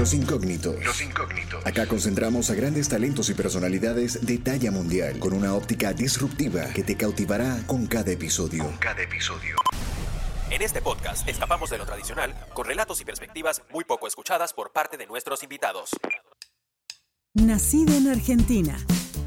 Los incógnitos. Los incógnitos. Acá concentramos a grandes talentos y personalidades de talla mundial con una óptica disruptiva que te cautivará con cada episodio. Con cada episodio. En este podcast escapamos de lo tradicional con relatos y perspectivas muy poco escuchadas por parte de nuestros invitados. Nacida en Argentina,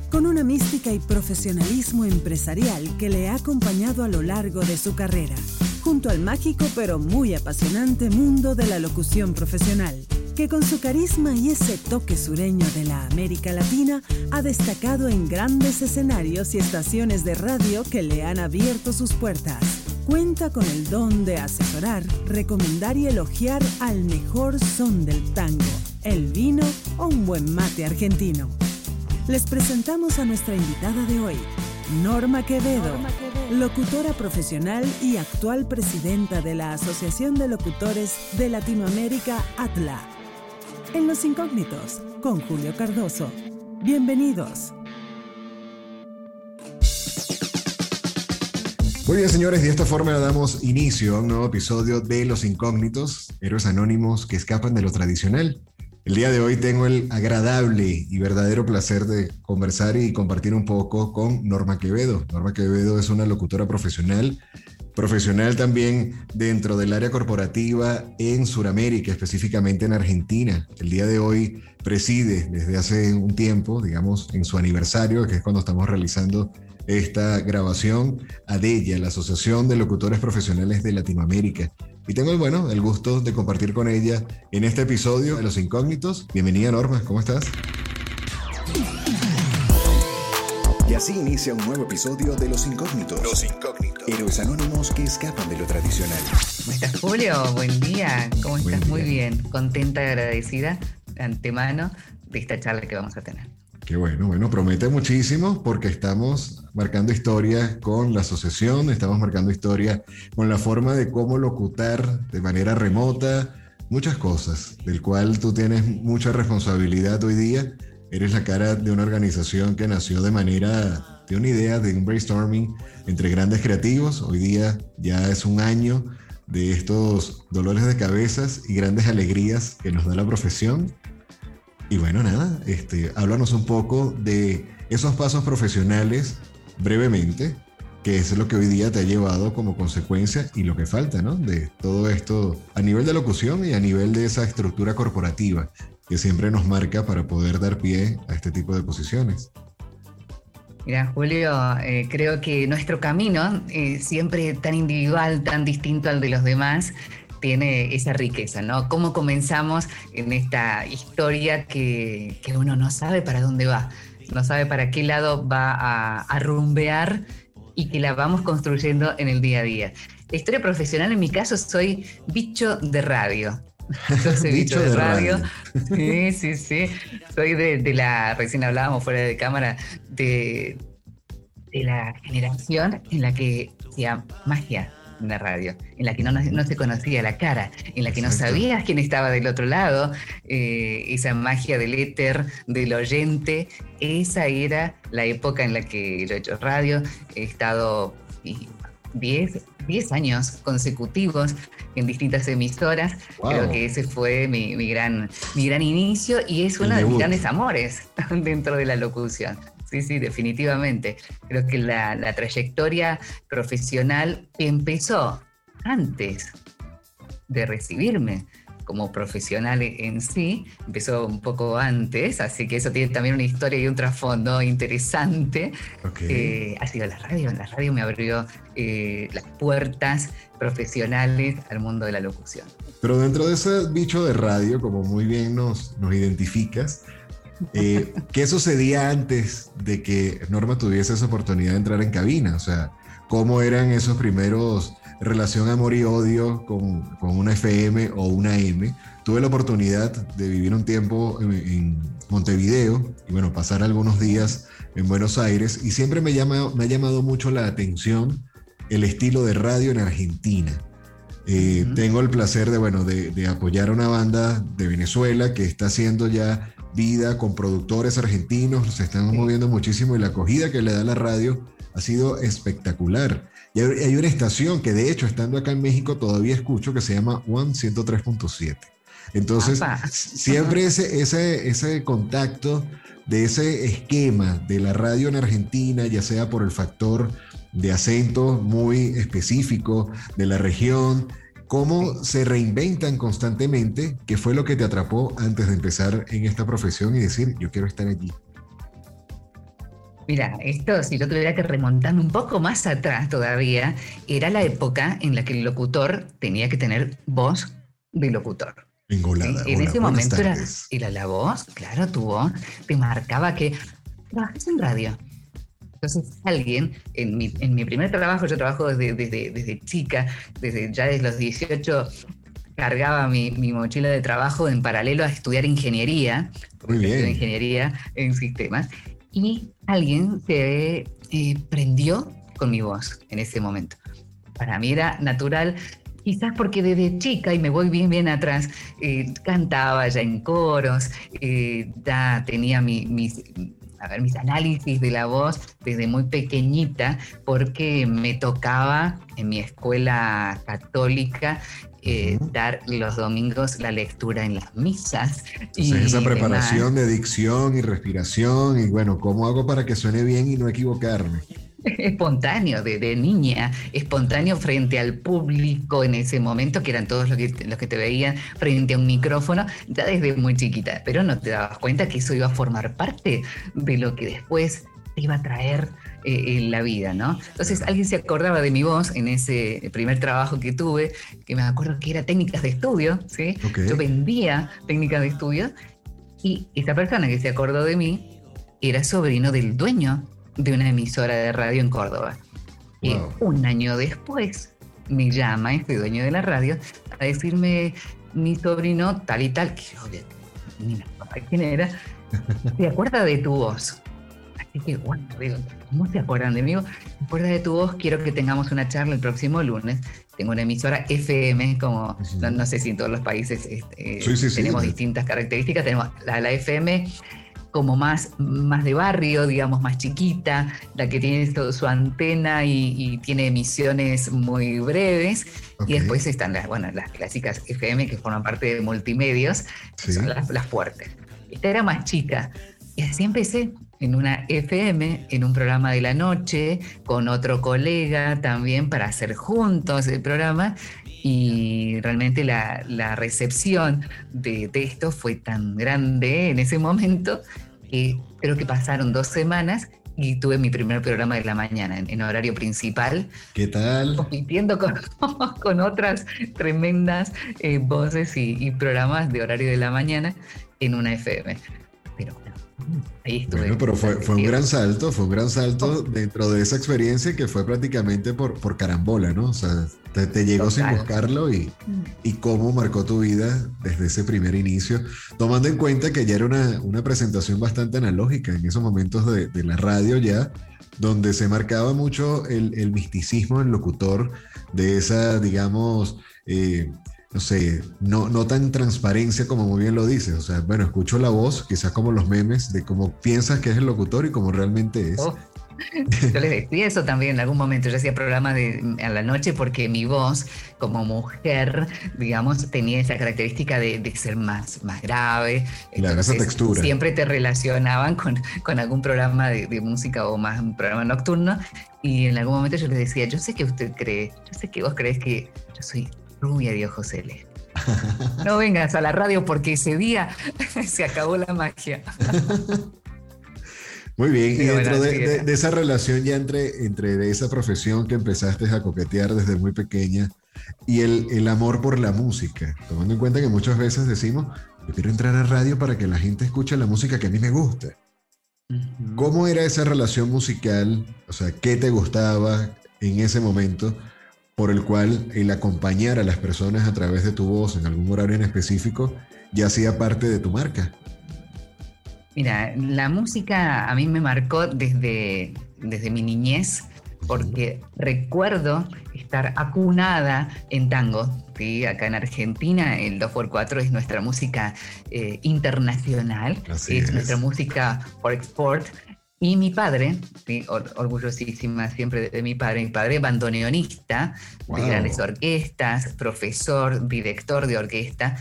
con una mística y profesionalismo empresarial que le ha acompañado a lo largo de su carrera, junto al mágico pero muy apasionante mundo de la locución profesional, que con su carisma y ese toque sureño de la América Latina ha destacado en grandes escenarios y estaciones de radio que le han abierto sus puertas. Cuenta con el don de asesorar, recomendar y elogiar al mejor son del tango, el vino o un buen mate argentino. Les presentamos a nuestra invitada de hoy, Norma Quevedo, locutora profesional y actual presidenta de la Asociación de Locutores de Latinoamérica, ATLA. En Los Incógnitos, con Julio Cardoso. Bienvenidos. Muy bien, señores, de esta forma damos inicio a un nuevo episodio de Los Incógnitos, héroes anónimos que escapan de lo tradicional. El día de hoy tengo el agradable y verdadero placer de conversar y compartir un poco con Norma Quevedo. Norma Quevedo es una locutora profesional, profesional también dentro del área corporativa en Sudamérica, específicamente en Argentina. El día de hoy preside desde hace un tiempo, digamos, en su aniversario, que es cuando estamos realizando esta grabación a DELLA, la Asociación de Locutores Profesionales de Latinoamérica. Y tengo el, bueno, el gusto de compartir con ella en este episodio de Los Incógnitos. Bienvenida Norma, ¿cómo estás? Y así inicia un nuevo episodio de Los Incógnitos. Los Incógnitos. Héroes anónimos que escapan de lo tradicional. ¿Cómo estás, Julio? Buen día. ¿Cómo estás? Muy bien. Contenta y agradecida de antemano de esta charla que vamos a tener. Qué bueno, bueno, promete muchísimo porque estamos marcando historia con la asociación, estamos marcando historia con la forma de cómo locutar de manera remota, muchas cosas, del cual tú tienes mucha responsabilidad hoy día. Eres la cara de una organización que nació de manera, de una idea, de un brainstorming entre grandes creativos. Hoy día ya es un año de estos dolores de cabezas y grandes alegrías que nos da la profesión y bueno, nada, este, háblanos un poco de esos pasos profesionales brevemente, que es lo que hoy día te ha llevado como consecuencia y lo que falta, ¿no? De todo esto a nivel de locución y a nivel de esa estructura corporativa que siempre nos marca para poder dar pie a este tipo de posiciones. Mira, Julio, eh, creo que nuestro camino, eh, siempre tan individual, tan distinto al de los demás, tiene esa riqueza, ¿no? Cómo comenzamos en esta historia que, uno no sabe para dónde va, no sabe para qué lado va a, rumbear y que la vamos construyendo en el día a día. La historia profesional, en mi caso, soy bicho de radio. Yo soy bicho, de, radio. Sí, sí, sí. Soy de, la, recién hablábamos fuera de cámara, de, de la generación en la que hacía magia de radio, en la que no, se conocía la cara, en la que no sabías quién estaba del otro lado, eh, esa magia del éter, del oyente, esa era la época en la que yo he hecho radio, he estado 10, 10 años consecutivos en distintas emisoras. Creo que ese fue mi, gran, mi gran inicio y es uno de mis grandes amores dentro de la locución. Sí, sí, definitivamente. Creo que la, trayectoria profesional empezó antes de recibirme como profesional en sí, empezó un poco antes, así que eso tiene también una historia y un trasfondo interesante. Eh, ha sido la radio, la radio me abrió eh, las puertas profesionales al mundo de la locución. Pero dentro de ese bicho de radio, como muy bien nos, nos identificas, eh, ¿Qué sucedía antes de que Norma tuviese esa oportunidad de entrar en cabina? O sea, ¿cómo eran esos primeros relación amor y odio con, una FM o una M? Tuve la oportunidad de vivir un tiempo en, Montevideo y bueno, pasar algunos días en Buenos Aires y siempre me, llama, me ha llamado mucho la atención el estilo de radio en Argentina. Eh, tengo el placer de, bueno, de, de, apoyar a una banda de Venezuela que está haciendo ya vida con productores argentinos, se están moviendo muchísimo y la acogida que le da la radio ha sido espectacular. Y hay una estación que de hecho estando acá en México todavía escucho que se llama One 103.7. Entonces, siempre ese, ese, ese contacto de ese esquema de la radio en Argentina, ya sea por el factor de acento muy específico de la región, cómo se reinventan constantemente, qué fue lo que te atrapó antes de empezar en esta profesión y decir, yo quiero estar allí. Mira, esto si yo tuviera que remontarme un poco más atrás todavía, era la época en la que el locutor tenía que tener voz de locutor. Engolada. En ese momento era, era, la voz, claro, tu voz te marcaba que trabajas en radio. Entonces alguien, en mi, en mi primer trabajo, yo trabajo desde, desde, desde chica, desde ya desde los 18, cargaba mi, mi, mochila de trabajo en paralelo a estudiar ingeniería, Muy bien. ingeniería en sistemas, y alguien se eh, prendió con mi voz en ese momento. Para mí era natural, quizás porque desde chica, y me voy bien, bien atrás, eh, cantaba ya en coros, eh, ya tenía mi, mis, a ver, mis análisis de la voz desde muy pequeñita, porque me tocaba en mi escuela católica eh, dar los domingos la lectura en las misas. y esa preparación de dicción y respiración y bueno, ¿cómo hago para que suene bien y no equivocarme? espontáneo, de, niña, espontáneo frente al público en ese momento, que eran todos los que, los que te veían frente a un micrófono, ya desde muy chiquita, pero no te dabas cuenta que eso iba a formar parte de lo que después te iba a traer eh, en la vida, ¿no? Entonces alguien se acordaba de mi voz en ese primer trabajo que tuve, que me acuerdo que era técnicas de estudio, ¿sí? Yo vendía técnicas de estudio y esa persona que se acordó de mí era sobrino del dueño de una emisora de radio en Córdoba. Y un año después me llama este dueño de la radio a decirme mi sobrino tal y tal, que yo ni me quién era, se acuerda de tu voz. Así que, bueno, ¿cómo se acuerdan de mí? ¿Se acuerda de tu voz? Quiero que tengamos una charla el próximo lunes. Tengo una emisora FM, como no, sé si en todos los países este, tenemos distintas características. Tenemos la, la FM como más, más de barrio, digamos, más chiquita, la que tiene su antena y, tiene emisiones muy breves. Y después están las, bueno, las clásicas FM que forman parte de multimedios, que son las, las fuertes. Esta era más chica. Y así empecé en una FM, en un programa de la noche, con otro colega también para hacer juntos el programa. Y realmente la, la recepción de, de, esto fue tan grande en ese momento que creo que pasaron dos semanas y tuve mi primer programa de la mañana en, horario principal. ¿Qué tal? Compitiendo con, con otras tremendas eh, voces y, y programas de horario de la mañana en una FM. Pero Ahí estuve. Bueno, pero fue, fue, un gran salto, fue un gran salto dentro de esa experiencia que fue prácticamente por, por carambola, ¿no? O sea, te, llegó sin buscarlo y, y, cómo marcó tu vida desde ese primer inicio, tomando en cuenta que ya era una, una presentación bastante analógica en esos momentos de, de, la radio ya, donde se marcaba mucho el, el misticismo del locutor, de esa, digamos, eh, no sé, no, no tan transparencia como muy bien lo dices. O sea, bueno, escucho la voz, quizás como los memes, de cómo piensas que es el locutor y cómo realmente es. Oh, yo les decía eso también en algún momento. Yo hacía programas de, a la noche porque mi voz, como mujer, digamos, tenía esa característica de, ser más, más grave. Claro, esa textura. Siempre te relacionaban con, con algún programa de, de, música o más un programa nocturno. Y en algún momento yo les decía, yo sé que usted cree, yo sé que vos crees que yo soy rubia de ojos celestes. No vengas a la radio porque ese día se acabó la magia. Muy bien, y dentro de, esa relación ya entre, entre esa profesión que empezaste a coquetear desde muy pequeña y el, el, amor por la música, tomando en cuenta que muchas veces decimos, yo quiero entrar a radio para que la gente escuche la música que a mí me gusta. ¿Cómo era esa relación musical? O sea, ¿qué te gustaba en ese momento? Por el cual el acompañar a las personas a través de tu voz en algún horario en específico ya hacía parte de tu marca. Mira, la música a mí me marcó desde, desde mi niñez, porque recuerdo estar acunada en tango. ¿sí? Acá en Argentina el 2x4 es nuestra música eh, internacional, es, nuestra música por export. Y mi padre, orgullosísima siempre de mi padre, mi padre bandoneonista de grandes orquestas, profesor, director de orquesta,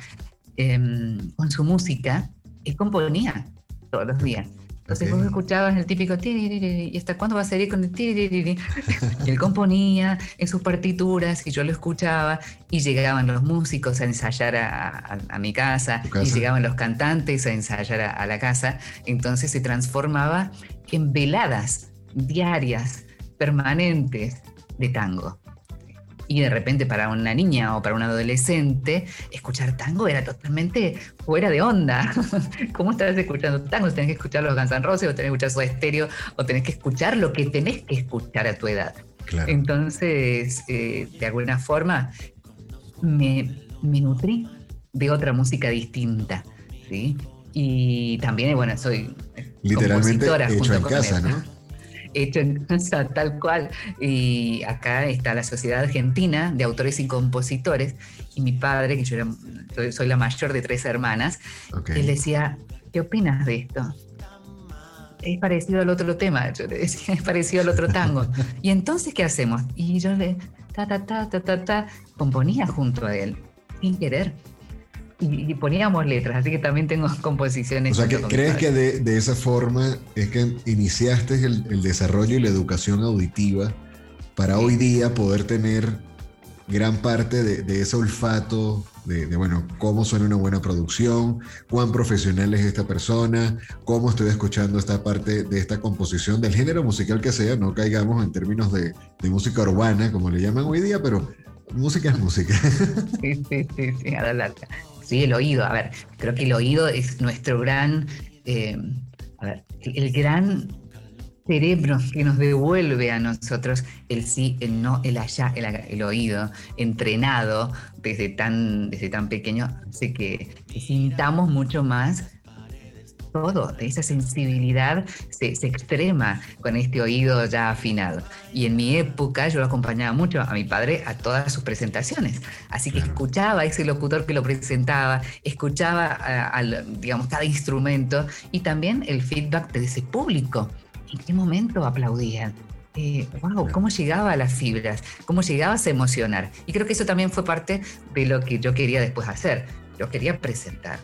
em, con su música, él componía todos los días. Entonces vos escuchabas el típico y hasta cuándo va a salir con el y él componía en sus partituras y yo lo escuchaba y llegaban los músicos a ensayar a, mi casa, y llegaban los cantantes a ensayar a, la casa. Entonces se transformaba en veladas diarias, permanentes de tango. Y de repente para una niña o para un adolescente, escuchar tango era totalmente fuera de onda. ¿Cómo estás escuchando tango? Tenés que escuchar los Guns N' Roses o tenés que escuchar su estéreo o tenés que escuchar lo que tenés que escuchar a tu edad. Entonces, eh, de alguna forma, me, me nutrí de otra música distinta. ¿sí? Y también, bueno, soy Literalmente hecho en casa, ¿no? Hecho en casa, tal cual. Y acá está la Sociedad Argentina de Autores y Compositores. Y mi padre, que yo soy la mayor de tres hermanas, él decía, ¿qué opinas de esto? Es parecido al otro tema, yo le decía, es parecido al otro tango. y entonces, ¿qué hacemos? Y yo le, ta, ta, ta, ta, ta, ta, componía junto a él, sin querer y, poníamos letras, así que también tengo composiciones. O sea, ¿crees que de, esa forma es que iniciaste el, desarrollo y la educación auditiva para hoy día poder tener gran parte de, ese olfato de, bueno, cómo suena una buena producción, cuán profesional es esta persona, cómo estoy escuchando esta parte de esta composición del género musical que sea, no caigamos en términos de, música urbana, como le llaman hoy día, pero música es música. Sí, sí, sí, sí, adelante. ¿Sí? El oído, a ver, creo que el oído es nuestro gran, eh, a ver, el gran cerebro que nos devuelve a nosotros el sí, el no, el allá, el, oído, entrenado desde tan, desde tan pequeño, hace que, que sintamos mucho más todo, esa sensibilidad se, extrema con este oído ya afinado. Y en mi época yo lo acompañaba mucho a mi padre a todas sus presentaciones. Así que escuchaba a ese locutor que lo presentaba, escuchaba digamos, cada instrumento y también el feedback de ese público. ¿En qué momento aplaudían? wow, eh, cómo llegaba a las fibras, cómo llegabas a emocionar. Y creo que eso también fue parte de lo que yo quería después hacer. Yo quería presentar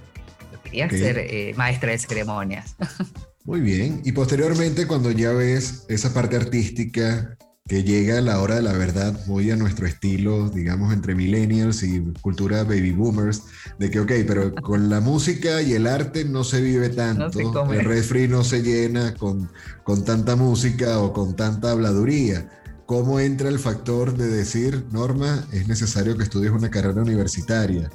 quería ser eh, maestra de ceremonias. Muy bien. Y posteriormente, cuando ya ves esa parte artística que llega a la hora de la verdad, muy a nuestro estilo, digamos, entre millennials y cultura baby boomers, de que, ok, pero con la música y el arte no se vive tanto, el refri no se llena con, con tanta música o con tanta habladuría. ¿Cómo entra el factor de decir, Norma, es necesario que estudies una carrera universitaria?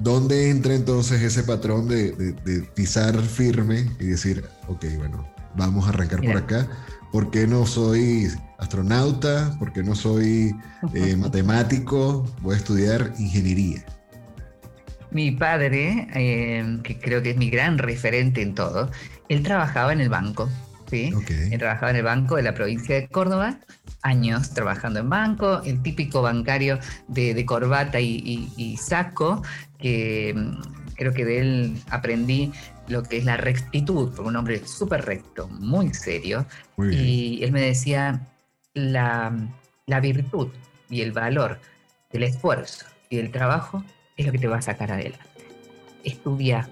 ¿Dónde entra entonces ese patrón de, pisar firme y decir, ok, bueno, vamos a arrancar por acá? ¿Por qué no soy astronauta? ¿Por qué no soy eh, matemático? Voy a estudiar ingeniería. Mi padre, eh, que creo que es mi gran referente en todo, él trabajaba en el banco. ¿sí? Él trabajaba en el banco de la provincia de Córdoba, años trabajando en banco, el típico bancario de, corbata y, saco, que mm, creo que de él aprendí lo que es la rectitud, por un hombre súper recto, muy serio. y él me decía, la, la virtud y el valor del esfuerzo y del trabajo es lo que te va a sacar adelante. Estudia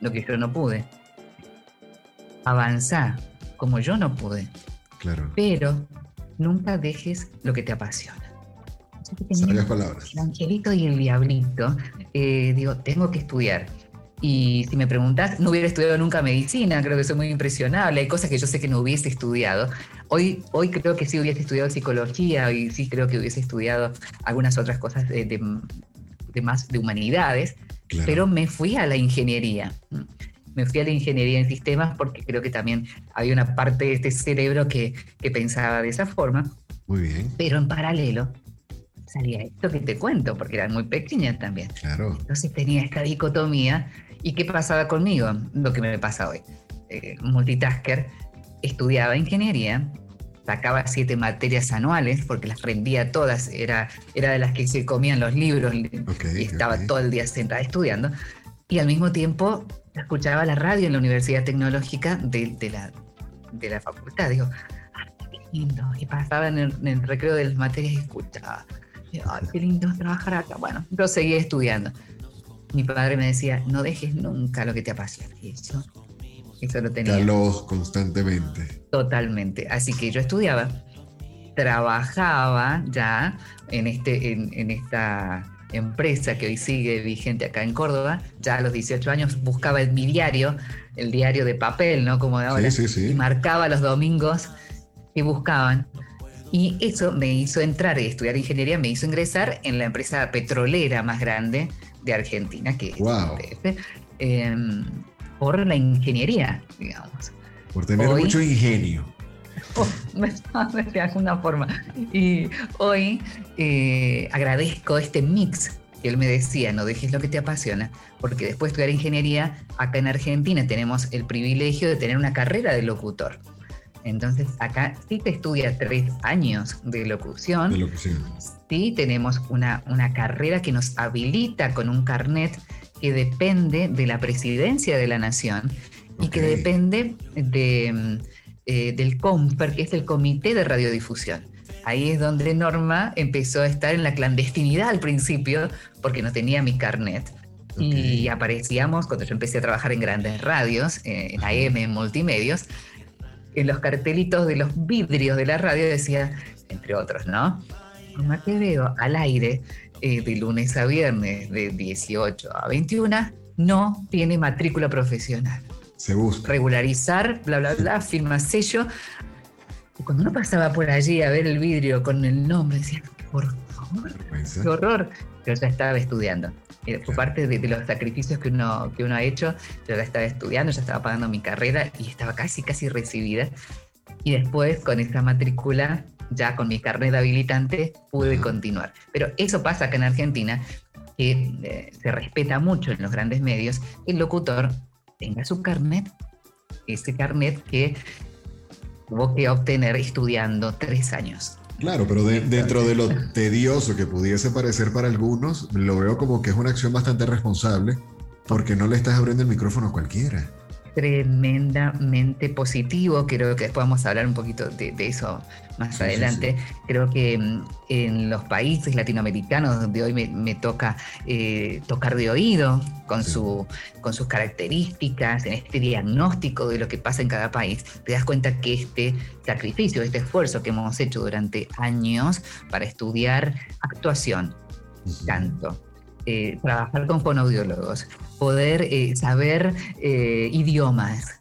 lo que yo no pude. Avanzar como yo no pude. Claro. Pero nunca dejes lo que te apasiona palabras. El angelito y el diablito, eh, digo, tengo que estudiar. Y si me preguntas, no hubiera estudiado nunca medicina, creo que soy muy impresionable. Hay cosas que yo sé que no hubiese estudiado. Hoy, hoy creo que sí hubiese estudiado psicología y sí creo que hubiese estudiado algunas otras cosas de, más de humanidades, pero me fui a la ingeniería. Me fui a la ingeniería en sistemas porque creo que también había una parte de este cerebro que, que pensaba de esa forma. Muy bien. Pero en paralelo, salía esto que te cuento, porque era muy pequeña también. Claro. Entonces tenía esta dicotomía. ¿Y qué pasaba conmigo? Lo que me pasa hoy. Eh, multitasker, estudiaba ingeniería, sacaba siete materias anuales porque las rendía todas, era, era de las que se comían los libros y estaba todo el día sentada estudiando. Y al mismo tiempo escuchaba la radio en la Universidad Tecnológica de, la, de la facultad. Digo, ah, qué lindo. Y pasaba en el, en el recreo de las materias y escuchaba. Ay, qué lindo trabajar acá. Bueno, yo seguí estudiando. mi padre me decía, no dejes nunca lo que te apasiona. Y eso, eso lo tenía. Caló constantemente. Totalmente. Así que yo estudiaba, trabajaba ya en, este, en, esta empresa que hoy sigue vigente acá en Córdoba, ya a los 18 años buscaba el, mi diario, el diario de papel, ¿no? Como de ahora, y marcaba los domingos que buscaban. Y eso me hizo entrar y estudiar ingeniería, me hizo ingresar en la empresa petrolera más grande de Argentina, que es em, por la ingeniería, digamos. Por tener mucho ingenio. de alguna forma. Y hoy eh, agradezco este mix que él me decía, no dejes lo que te apasiona, porque después de estudiar ingeniería, acá en Argentina tenemos el privilegio de tener una carrera de locutor. Entonces, acá sí te estudia tres años de locución. De Sí tenemos una, una carrera que nos habilita con un carnet que depende de la presidencia de la nación y que depende de, eh, del COMPER, que es el Comité de Radiodifusión. Ahí es donde Norma empezó a estar en la clandestinidad al principio, porque no tenía mi carnet. Y aparecíamos, cuando yo empecé a trabajar en grandes radios, eh, en AM, en multimedios, en los cartelitos de los vidrios de la radio decía, entre otros, ¿no? Norma que veo al aire eh, de lunes a viernes de 18 a 21 no tiene matrícula profesional. Se busca. Regularizar, bla, bla, bla, firma sello. Y cuando uno pasaba por allí a ver el vidrio con el nombre, decía, por favor, qué horror. Yo ya estaba estudiando. Fue parte de, los sacrificios que uno, que uno ha hecho. Yo ya estaba estudiando, ya estaba pagando mi carrera y estaba casi, casi recibida. Y después, con esa matrícula, ya con mi carnet habilitante, pude continuar. Pero eso pasa acá en Argentina, que eh, se respeta mucho en los grandes medios. El locutor tenga su carnet, ese carnet que tuvo que obtener estudiando tres años. Claro, pero dentro de lo tedioso que pudiese parecer para algunos, lo veo como que es una acción bastante responsable porque no le estás abriendo el micrófono a cualquiera tremendamente positivo. Creo que después vamos a hablar un poquito de, eso más adelante. Creo que mm, en los países latinoamericanos donde hoy me, toca eh, tocar de oído con, su, con sus características, en este diagnóstico de lo que pasa en cada país, te das cuenta que este sacrificio, este esfuerzo que hemos hecho durante años para estudiar actuación, canto, eh, trabajar con fonoaudiólogos, poder eh, saber eh, idiomas,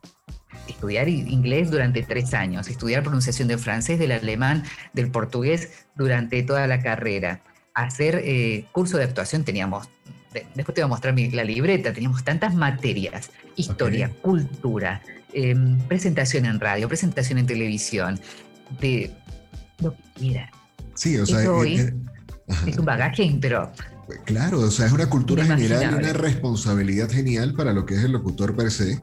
estudiar inglés durante tres años, estudiar pronunciación del francés, del alemán, del portugués durante toda la carrera, hacer curso de actuación, teníamos, después te voy a mostrar la libreta, teníamos tantas materias, historia, cultura, em, presentación en radio, presentación en televisión, de lo que quiera. Sí, o sea, es un bagaje, pero Claro, o sea, es una cultura general y una responsabilidad genial para lo que es el locutor per se.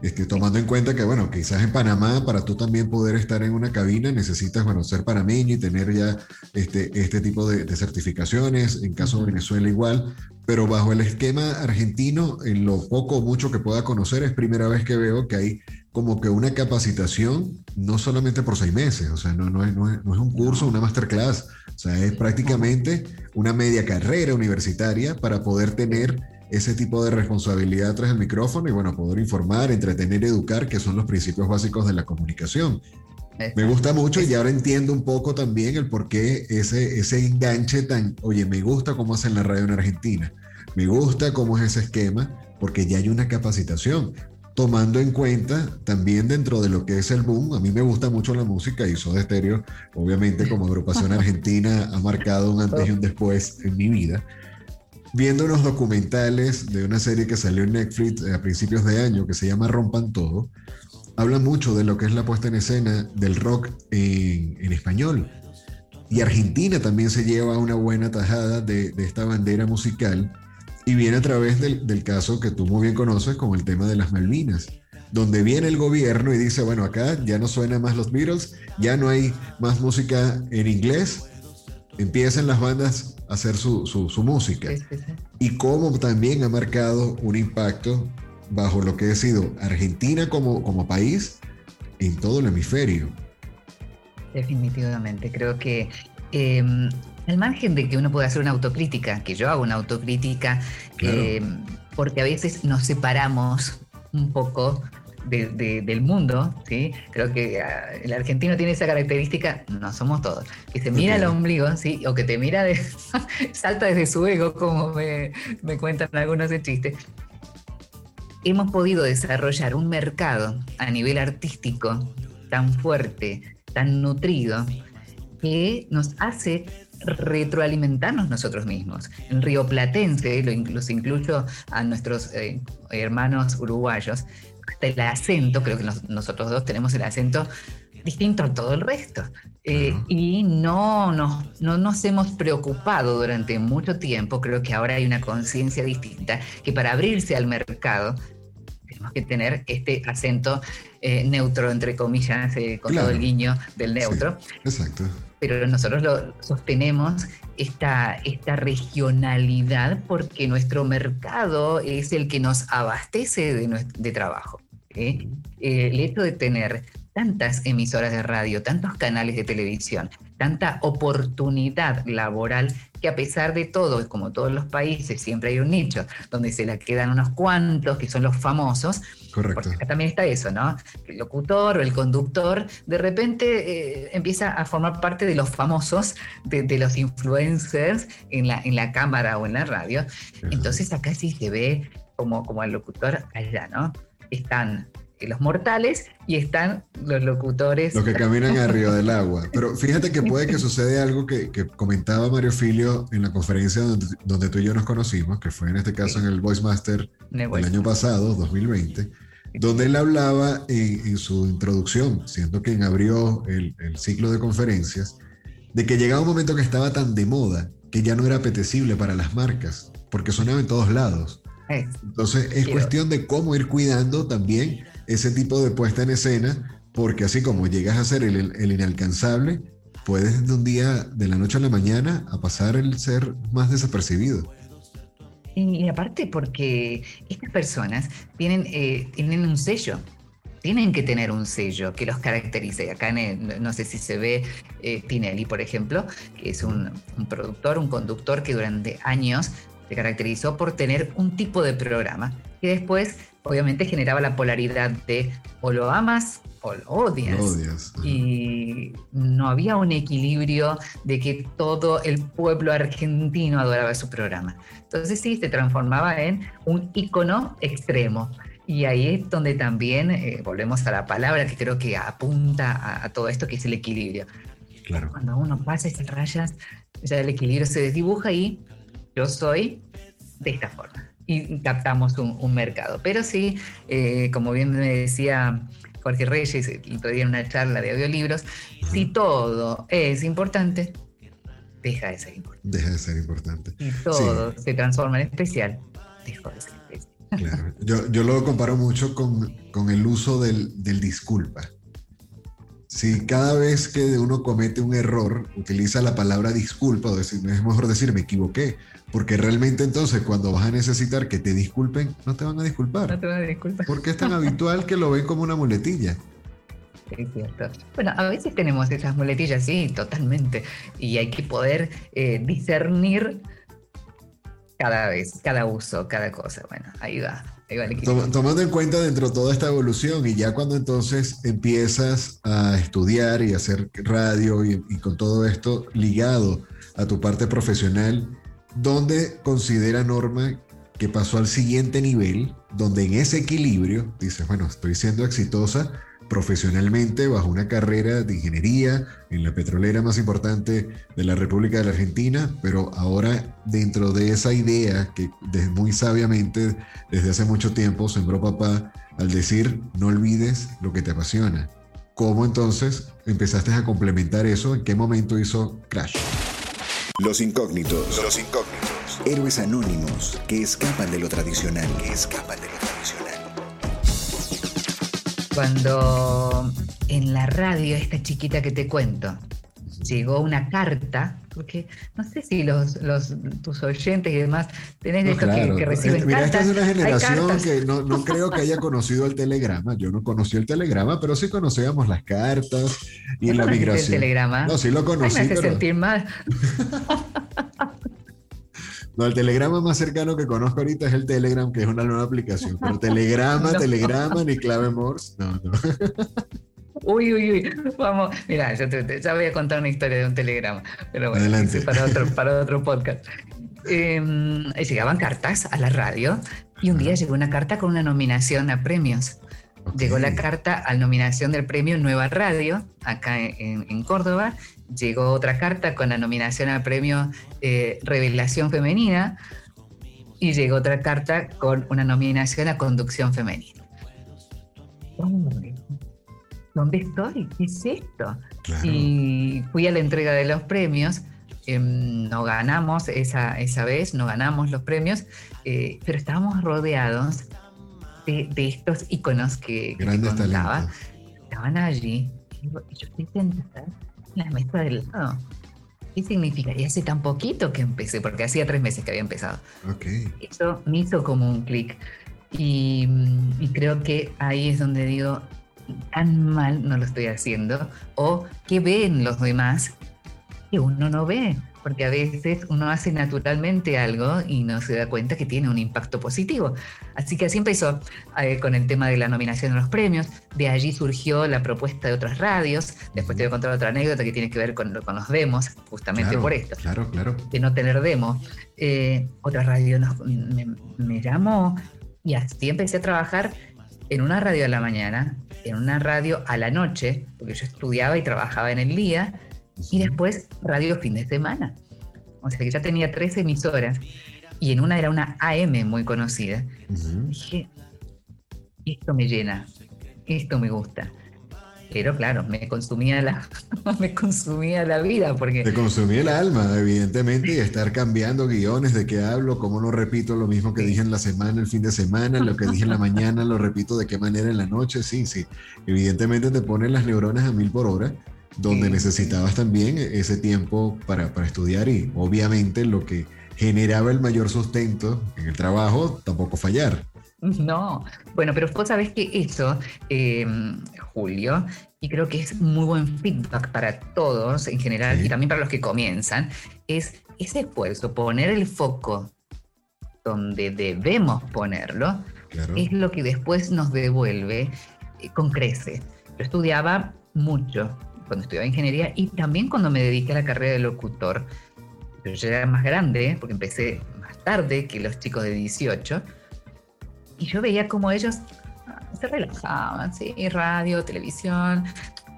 Este, tomando en cuenta que, bueno, quizás en Panamá, para tú también poder estar en una cabina, necesitas, bueno, ser panameño y tener ya este, este tipo de, certificaciones, en caso de Venezuela igual, pero bajo el esquema argentino, en lo poco o mucho que pueda conocer, es primera vez que veo que hay como que una capacitación, no solamente por seis meses, o sea, no, no, es, no es un curso, una masterclass, o sea, es prácticamente una media carrera universitaria para poder tener ese tipo de responsabilidad tras el micrófono y bueno, poder informar, entretener, educar, que son los principios básicos de la comunicación. Me gusta mucho y ahora entiendo un poco también el por qué ese, ese enganche tan, oye, me gusta cómo hacen la radio en Argentina, me gusta cómo es ese esquema, porque ya hay una capacitación tomando en cuenta también dentro de lo que es el boom, a mí me gusta mucho la música y Soda Stereo, obviamente como agrupación argentina, ha marcado un antes y un después en mi vida. Viendo unos documentales de una serie que salió en Netflix a principios de año que se llama Rompan Todo, habla mucho de lo que es la puesta en escena del rock en, español. Y Argentina también se lleva una buena tajada de, de esta bandera musical y viene a través del, del, caso que tú muy bien conoces como el tema de las Malvinas, donde viene el gobierno y dice, bueno, acá ya no suenan más los Beatles, ya no hay más música en inglés, empiezan las bandas a hacer su, su, música. Y cómo también ha marcado un impacto bajo lo que ha sido Argentina como, como país en todo el hemisferio. Definitivamente, creo que em, al margen de que uno pueda hacer una autocrítica, que yo hago una autocrítica, eh, porque a veces nos separamos un poco del mundo, ¿sí? Creo que ah, el argentino tiene esa característica, no somos todos, que se mira el ombligo, ¿sí? O que te mira, de, salta desde su ego, como me, me cuentan algunos de chistes. Hemos podido desarrollar un mercado a nivel artístico tan fuerte, tan nutrido, que nos hace retroalimentarnos nosotros mismos. En Río Platense, lo incluso incluyo a nuestros eh, hermanos uruguayos, hasta el acento, creo que nosotros dos tenemos el acento distinto a todo el resto. Eh, y no nos, no nos hemos preocupado durante mucho tiempo, creo que ahora hay una conciencia distinta, que para abrirse al mercado tenemos que tener este acento eh, neutro, entre comillas, con todo el guiño del neutro. exacto pero nosotros lo sostenemos esta, esta regionalidad porque nuestro mercado es el que nos abastece de, trabajo. ¿eh? El hecho de tener tantas emisoras de radio, tantos canales de televisión, tanta oportunidad laboral que a pesar de todo, como todos los países, siempre hay un nicho donde se la quedan unos cuantos, que son los famosos. Correcto. Porque acá también está eso, ¿no? El locutor o el conductor de repente eh, empieza a formar parte de los famosos, de, los influencers en la, en la cámara o en la radio. Entonces acá sí se ve como, como el locutor allá, ¿no? Están los mortales y están los locutores. Los que caminan arriba del agua. Pero fíjate que puede que sucede algo que, comentaba Mario Filio en la conferencia donde, tú y yo nos conocimos, que fue en este caso en el Voice Master del año pasado, 2020, donde él hablaba en, su introducción, siendo quien abrió el, ciclo de conferencias, de que llegaba un momento que estaba tan de moda que ya no era apetecible para las marcas, porque sonaba en todos lados. Entonces es cuestión de cómo ir cuidando también ese tipo de puesta en escena, porque así como llegas a ser el, inalcanzable, puedes de un día, de la noche a la mañana, a pasar el ser más desapercibido. Y, aparte porque estas personas tienen, eh, tienen un sello, tienen que tener un sello que los caracterice. Acá no sé si se ve eh, Tinelli, por ejemplo, que es un, un, productor, un conductor que durante años se caracterizó por tener un tipo de programa que después obviamente generaba la polaridad de o lo amas o lo odias. Y no había un equilibrio de que todo el pueblo argentino adoraba su programa. Entonces sí, se transformaba en un icono extremo. Y ahí es donde también eh, volvemos a la palabra que creo que apunta a, todo esto, que es el equilibrio. Claro. Cuando uno pasa esas rayas, ya el equilibrio se desdibuja y yo soy de esta forma y captamos un, mercado. Pero sí, eh, como bien me decía Jorge Reyes el otro día en una charla de audiolibros, si todo es importante, deja de ser importante. Deja de ser importante. Si todo se transforma en especial, deja de ser especial. Claro. Yo, yo, lo comparo mucho con, con el uso del, del disculpa. Si cada vez que uno comete un error utiliza la palabra disculpa, o decir, es mejor decir me equivoqué, porque realmente entonces cuando vas a necesitar que te disculpen, no te van a disculpar. No te van a disculpar. Porque es tan habitual que lo ven como una muletilla. Es cierto. Bueno, a veces tenemos esas muletillas, sí, totalmente. Y hay que poder eh, discernir cada vez, cada uso, cada cosa. Bueno, ahí va tomando en cuenta dentro de toda esta evolución y ya cuando entonces empiezas a estudiar y hacer radio y, con todo esto ligado a tu parte profesional, ¿dónde considera Norma que pasó al siguiente nivel, donde en ese equilibrio dices, bueno, estoy siendo exitosa, profesionalmente bajo una carrera de ingeniería en la petrolera más importante de la República de la Argentina, pero ahora dentro de esa idea que muy sabiamente desde hace mucho tiempo sembró papá al decir no olvides lo que te apasiona. ¿Cómo entonces empezaste a complementar eso? ¿En qué momento hizo Crash? Los incógnitos. Los incógnitos. Héroes anónimos que escapan de lo tradicional. Que escapan de lo cuando en la radio, esta chiquita que te cuento, llegó una carta porque no sé si los, los tus oyentes y demás tenés esto que, reciben Mira, esta es una generación que no, no, creo que haya conocido el telegrama. Yo no conocí el telegrama, pero sí conocíamos las cartas y la migración. el telegrama? No, sí lo conocí. me hace sentir mal. No, el telegrama más cercano que conozco ahorita es el Telegram, que es una nueva aplicación. Pero telegrama, telegrama, ni clave Morse, no, no. Uy, uy, uy. Vamos, mira, ya, voy a contar una historia de un telegrama, pero bueno, Adelante. Para, otro, para otro podcast. Em, llegaban cartas a la radio y un día llegó una carta con una nominación a premios. Llegó la carta a la nominación del premio Nueva Radio, acá en, Córdoba. Llegó otra carta con la nominación al premio eh, Revelación Femenina. Y llegó otra carta con una nominación a Conducción Femenina. ¿dónde estoy? ¿Qué es esto? Y fui a la entrega de los premios. Em, no ganamos esa, esa vez, no ganamos los premios, eh, pero estábamos rodeados de, estos iconos que, que te contaba. Estaban allí. Y yo estoy sentada en la mesa del lado. ¿Qué significa? Y hace tan poquito que empecé, porque hacía tres meses que había empezado. Okay. Eso me hizo como un clic. Y, y, creo que ahí es donde digo, tan mal no lo estoy haciendo, o qué ven los demás que uno no ve, porque a veces uno hace naturalmente algo y no se da cuenta que tiene un impacto positivo. Así que así empezó eh, con el tema de la nominación de los premios, de allí surgió la propuesta de otras radios, después te voy a contar otra anécdota que tiene que ver con, con los demos, justamente por esto, claro, claro. de no tener demo. Eh, otra radio me, me llamó y así empecé a trabajar en una radio a la mañana, en una radio a la noche, porque yo estudiaba y trabajaba en el día, y después radio fin de semana. O sea que ya tenía tres emisoras y en una era una AM muy conocida. Dije, esto me llena, esto me gusta. Pero claro, me consumía la, me consumía la vida porque... Te consumía el alma, evidentemente, y estar cambiando guiones de qué hablo, cómo no repito lo mismo que dije en la semana, el fin de semana, lo que dije en la mañana, lo repito de qué manera en la noche, sí, sí. Evidentemente te ponen las neuronas a mil por hora, donde necesitabas también ese tiempo para, para estudiar y obviamente lo que generaba el mayor sustento en el trabajo, tampoco fallar. No, bueno, pero vos sabés que eso, em, Julio, y creo que es muy buen feedback para todos en general y también para los que comienzan, es ese esfuerzo, poner el foco donde debemos ponerlo, es lo que después nos devuelve eh, con crece. Yo estudiaba mucho cuando estudiaba ingeniería y también cuando me dediqué a la carrera de locutor. Yo ya era más grande, porque empecé más tarde que los chicos de 18 y yo veía como ellos ah, se relajaban, ¿sí? Radio, televisión,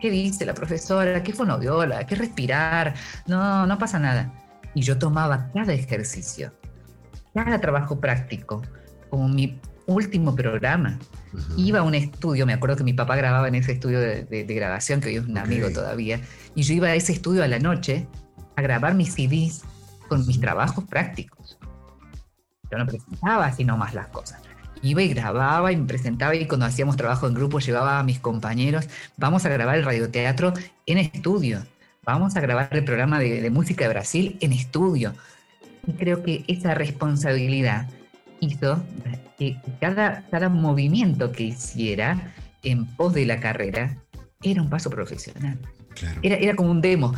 ¿qué dice la profesora? ¿Qué fonoviola? ¿Qué respirar? No, no pasa nada. Y yo tomaba cada ejercicio, cada trabajo práctico, como mi último programa. Iba a un estudio, me acuerdo que mi papá grababa en ese estudio de, grabación, que hoy es un amigo todavía, y yo iba a ese estudio a la noche a grabar mis CDs con mis trabajos prácticos. Yo no presentaba así nomás las cosas iba y grababa y me presentaba y cuando hacíamos trabajo en grupo llevaba a mis compañeros, vamos a grabar el radioteatro en estudio, vamos a grabar el programa de, música de Brasil en estudio. Y creo que esa responsabilidad hizo que cada, cada movimiento que hiciera en pos de la carrera era un paso profesional. Era, era como un demo.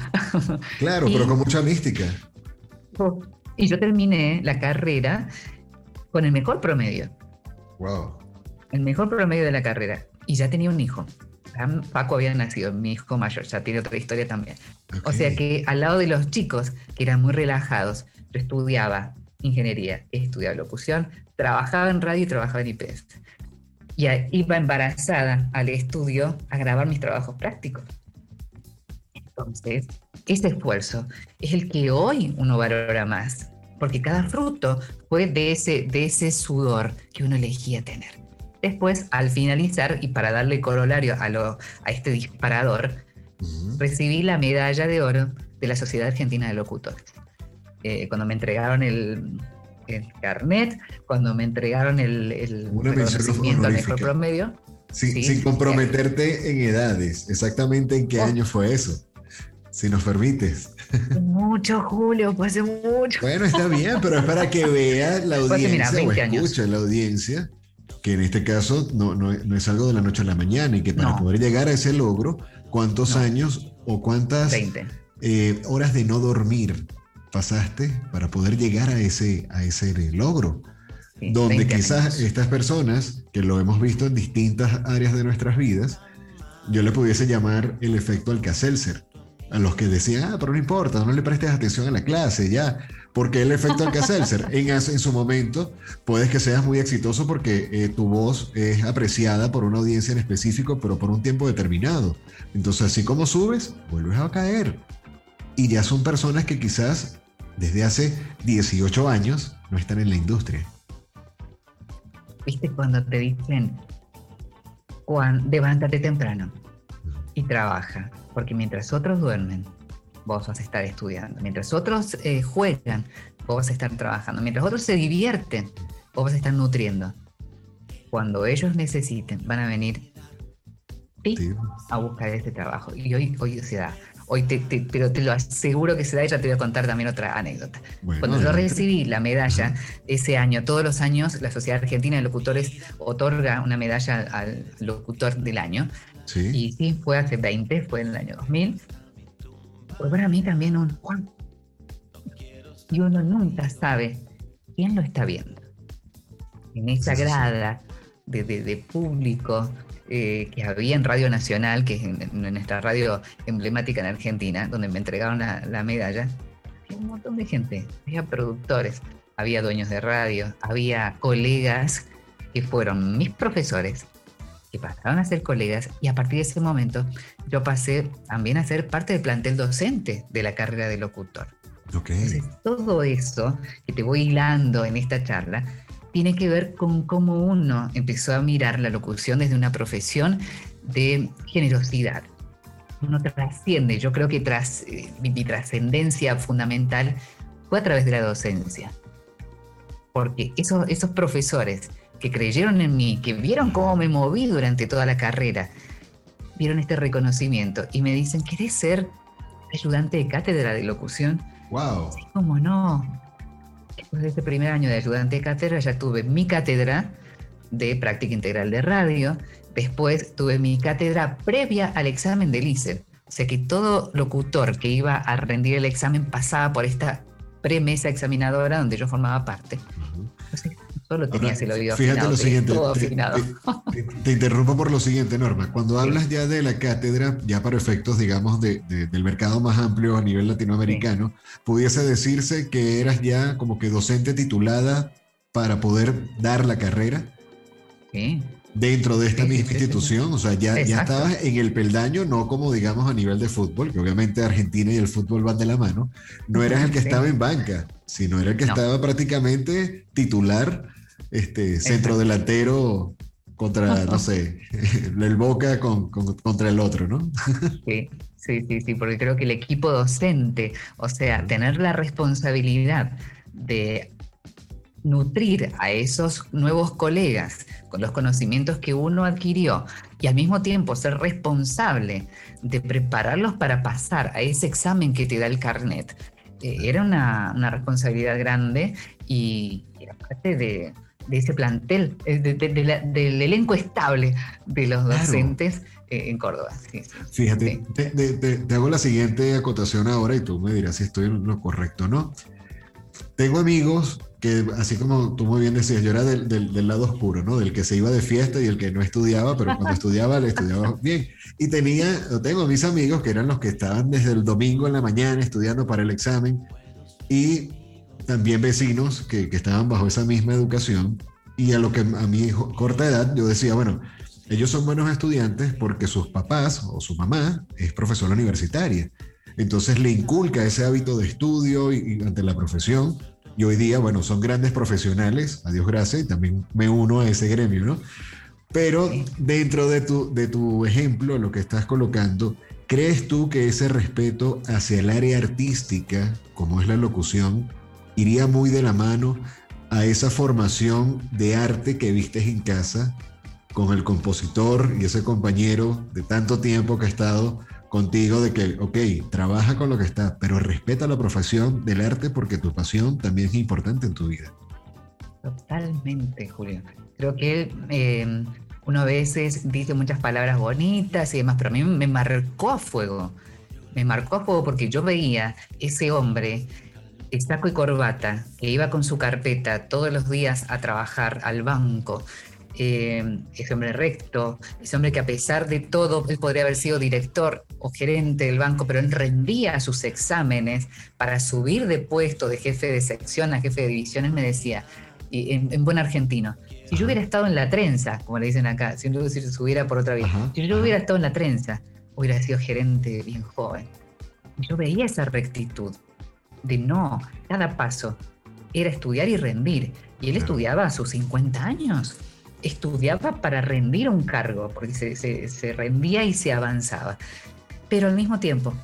Claro, pero con mucha mística. Y yo terminé la carrera con el mejor promedio. El mejor promedio de la carrera. Y ya tenía un hijo. Paco había nacido, mi hijo mayor, ya tiene otra historia también. O sea que al lado de los chicos, que eran muy relajados, yo estudiaba ingeniería, estudiaba locución, trabajaba en radio y trabajaba en IPS. Y iba embarazada al estudio a grabar mis trabajos prácticos. Entonces, ese esfuerzo es el que hoy uno valora más porque cada fruto fue de ese, de ese sudor que uno elegía tener. Después, al finalizar, y para darle corolario a, lo, a este disparador, recibí la medalla de oro de la Sociedad Argentina de Locutores. Eh, cuando me entregaron el, carnet, cuando me entregaron el, el reconocimiento al mejor promedio. sin comprometerte en edades, exactamente en qué oh. año fue eso. si nos permites. Mucho, Julio, pues hace mucho. Bueno, está bien, pero es para que vea la audiencia o escuche la audiencia que en este caso no, no, es algo de la noche a la mañana y que para poder llegar a ese logro, ¿cuántos años o cuántas eh, horas de no dormir pasaste para poder llegar a ese, a ese logro? donde quizás estas personas, que lo hemos visto en distintas áreas de nuestras vidas, yo le pudiese llamar el efecto Alka-Seltzer a los que decían, ah, pero no importa, no le prestes atención a la clase, ya. Porque el efecto Alka-Seltzer, en, en su momento, puedes que seas muy exitoso porque eh, tu voz es apreciada por una audiencia en específico, pero por un tiempo determinado. Entonces, así como subes, vuelves a caer. Y ya son personas que quizás desde hace 18 años no están en la industria. ¿Viste cuando te dicen, Juan, levántate temprano y trabaja? Porque mientras otros duermen, vos vas a estar estudiando. Mientras otros eh, juegan, vos vas a estar trabajando. Mientras otros se divierten, vos vas a estar nutriendo. Cuando ellos necesiten, van a venir a buscar este trabajo. Y hoy, hoy se da. Hoy te, pero te lo aseguro que se da, y ya te voy a contar también otra anécdota. Cuando yo recibí la medalla ese año, todos los años la Sociedad Argentina de Locutores otorga una medalla al locutor del año. Y sí, fue hace 20, fue en el año 2000. Fue para mí también un Juan. Y uno nunca sabe quién lo está viendo. En esa grada de, de, público eh, que había en Radio Nacional, que es en, nuestra radio emblemática en Argentina, donde me entregaron la, la medalla, había un montón de gente. Había productores, había dueños de radio, había colegas que fueron mis profesores que pasaron a ser colegas y a partir de ese momento yo pasé también a ser parte del plantel docente de la carrera de locutor. Entonces, todo eso que te voy hilando en esta charla tiene que ver con cómo uno empezó a mirar la locución desde una profesión de generosidad. Uno trasciende, yo creo que tras, eh, mi, mi trascendencia fundamental fue a través de la docencia. Porque esos, esos profesores que creyeron en mí, que vieron cómo me moví durante toda la carrera, vieron este reconocimiento y me dicen, ¿querés ser ayudante de cátedra de locución? ¡Wow! Así como no. Después de este primer año de ayudante de cátedra ya tuve mi cátedra de práctica integral de radio, después tuve mi cátedra previa al examen del ICE. O sea que todo locutor que iba a rendir el examen pasaba por esta premesa examinadora donde yo formaba parte. Solo tenías el oído Fíjate lo siguiente, te, interrumpo por lo siguiente, Norma. Cuando hablas ya de la cátedra, ya para efectos, digamos, de, del mercado más amplio a nivel latinoamericano, pudiese decirse que eras ya como que docente titulada para poder dar la carrera. Sí. dentro de esta misma institución, o sea, ya, ya estabas en el peldaño, no como digamos a nivel de fútbol, que obviamente Argentina y el fútbol van de la mano, no eras el que estaba en banca, sino era el que estaba prácticamente titular este, centro delantero contra, no sé, el Boca contra el otro, ¿no? Sí, sí, sí, sí, porque creo que el equipo docente, o sea, tener la responsabilidad de nutrir a esos nuevos colegas con los conocimientos que uno adquirió y al mismo tiempo ser responsable de prepararlos para pasar a ese examen que te da el carnet, eh, era una, una, responsabilidad grande y era parte de, de ese plantel, eh, del elenco estable de los docentes eh, en Córdoba. Fíjate, te, hago la siguiente acotación ahora y tú me dirás si estoy en lo correcto o no. Tengo amigos que, así como tú muy bien decías, yo era del, del, lado oscuro, ¿no? Del que se iba de fiesta y el que no estudiaba, pero cuando estudiaba, le estudiaba bien. Y tenía, tengo mis amigos que eran los que estaban desde el domingo en la mañana estudiando para el examen y también vecinos que, que, estaban bajo esa misma educación y a lo que a mi corta edad yo decía, bueno, ellos son buenos estudiantes porque sus papás o su mamá es profesora universitaria. Entonces le inculca ese hábito de estudio y, ante la profesión. Y hoy día, bueno, son grandes profesionales, a Dios gracias, y también me uno a ese gremio, ¿no? Pero dentro de tu, de tu ejemplo, lo que estás colocando, ¿crees tú que ese respeto hacia el área artística, como es la locución, iría muy de la mano a esa formación de arte que viste en casa con el compositor y ese compañero de tanto tiempo que ha estado contigo de que, ok, trabaja con lo que está, pero respeta la profesión del arte porque tu pasión también es importante en tu vida. Totalmente, Julio. Creo que eh, uno a veces dice muchas palabras bonitas y demás, pero a mí me marcó a fuego. Me marcó a fuego porque yo veía ese hombre saco y corbata, que iba con su carpeta todos los días a trabajar al banco, eh, ese hombre recto, ese hombre que a pesar de todo, él podría haber sido director o gerente del banco, pero él rendía sus exámenes para subir de puesto de jefe de sección a jefe de divisiones, me decía, en, buen argentino, si yo hubiera estado en la trenza, como le dicen acá, si yo se hubiera por otra vía, si yo hubiera estado en la trenza, hubiera sido gerente bien joven. Yo veía esa rectitud de no, cada paso era estudiar y rendir. Y él estudiaba a sus 50 años. Estudiaba para rendir un cargo, porque se, rendía y se avanzaba. Pero al mismo tiempo,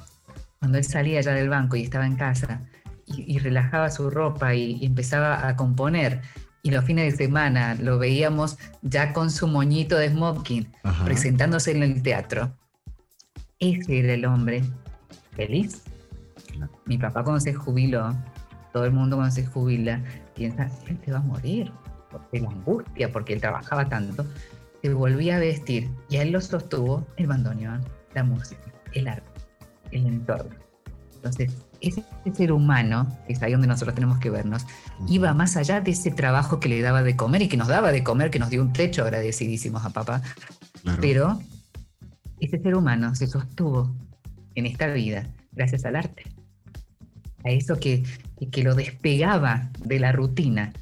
cuando él salía ya del banco y estaba en casa y, relajaba su ropa y, empezaba a componer, y los fines de semana lo veíamos ya con su moñito de smoking, presentándose en el teatro, ese era el hombre feliz mi papá cuando se jubiló, todo el mundo cuando se jubila piensa, él se va a morir, porque la angustia, porque él trabajaba tanto, se volvía a vestir y a él lo sostuvo el bandoneón, la música, el arte, el entorno. Entonces, ese, ser humano, que es ahí donde nosotros tenemos que vernos, iba más allá de ese trabajo que le daba de comer y que nos daba de comer, que nos dio un techo, agradecidísimos a papá. Pero ese ser humano se sostuvo en esta vida gracias al arte eso que, que lo despegaba de la rutina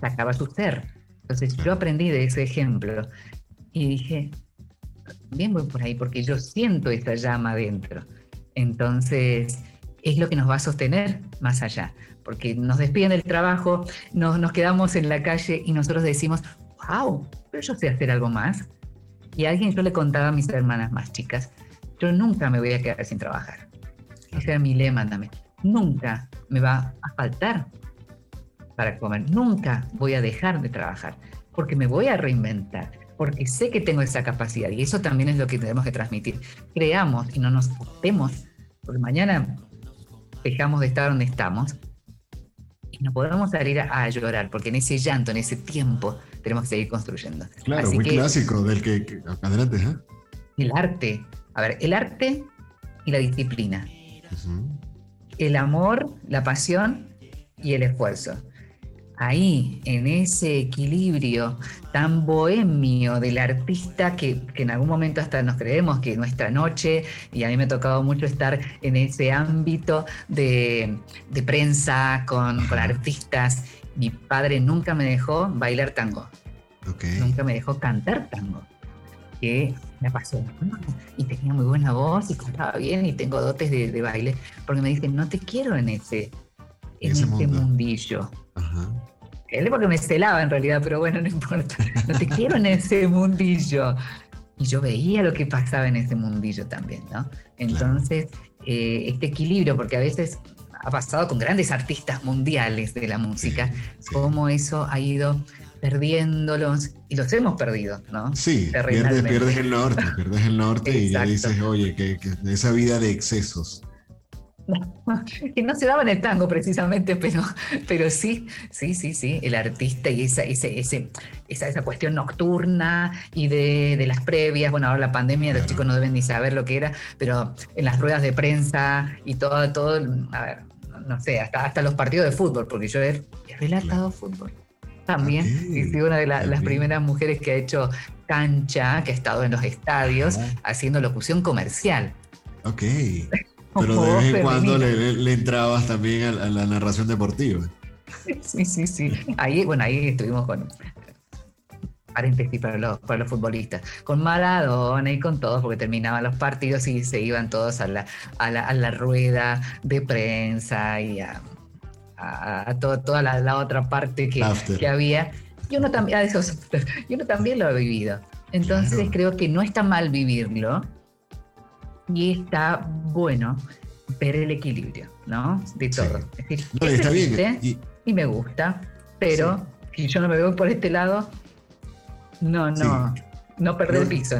sacaba su ser. Entonces yo aprendí de ese ejemplo y dije, bien voy por ahí porque yo siento esta llama dentro. Entonces es lo que nos va a sostener más allá, porque nos despiden del trabajo, nos, nos quedamos en la calle y nosotros decimos, wow, pero yo sé hacer algo más. Y a alguien yo le contaba a mis hermanas más chicas, yo nunca me voy a quedar sin trabajar. Ese era mi lema también nunca me va a faltar para comer, nunca voy a dejar de trabajar, porque me voy a reinventar, porque sé que tengo esa capacidad y eso también es lo que tenemos que transmitir. Creamos y no nos optemos, porque mañana dejamos de estar donde estamos y no podemos salir a, llorar, porque en ese llanto, en ese tiempo, tenemos que seguir construyendo. Claro, muy clásico del que, adelante, ¿eh? El arte, a ver, el arte y la disciplina el amor, la pasión y el esfuerzo. Ahí, en ese equilibrio tan bohemio del artista que, en algún momento hasta nos creemos que nuestra noche, y a mí me ha tocado mucho estar en ese ámbito de, prensa con, artistas, mi padre nunca me dejó bailar tango, nunca me dejó cantar tango que me pasó. Y tenía muy buena voz y cantaba bien y tengo dotes de, baile, porque me dicen, no te quiero en ese, en ese, mundillo. Él porque me celaba en realidad, pero bueno, no importa. No te quiero en ese mundillo. Y yo veía lo que pasaba en ese mundillo también, ¿no? Entonces, eh, este equilibrio, porque a veces ha pasado con grandes artistas mundiales de la música, cómo eso ha ido perdiéndolos y los hemos perdido, ¿no? Sí, pierdes, pierdes, el norte, pierdes el norte y ya dices, oye, que, esa vida de excesos. que no se daba en el tango precisamente, pero, pero sí, sí, sí, sí, el artista y esa, ese, ese, esa, esa cuestión nocturna y de, de, las previas, bueno, ahora la pandemia, los chicos no deben ni saber lo que era, pero en las ruedas de prensa y todo, todo, a ver, no sé, hasta, hasta los partidos de fútbol, porque yo he, relatado fútbol también. Y soy una de las primeras mujeres que ha hecho cancha, que ha estado en los estadios haciendo locución comercial. Ok. Pero de vez en cuando le, entrabas también a, la narración deportiva. Sí, sí, sí. Ahí, bueno, ahí estuvimos con paréntesis para los, para los futbolistas, con Maradona y con todos, porque terminaban los partidos y se iban todos a la, a la, a la rueda de prensa y a a, toda la, otra parte que, que, había. Y uno, también, y uno también lo ha vivido. Entonces creo que no está mal vivirlo y está bueno ver el equilibrio, ¿no? De todo. Es decir, está bien. Y, me gusta, pero si yo no me veo por este lado, no, no. no perder el piso.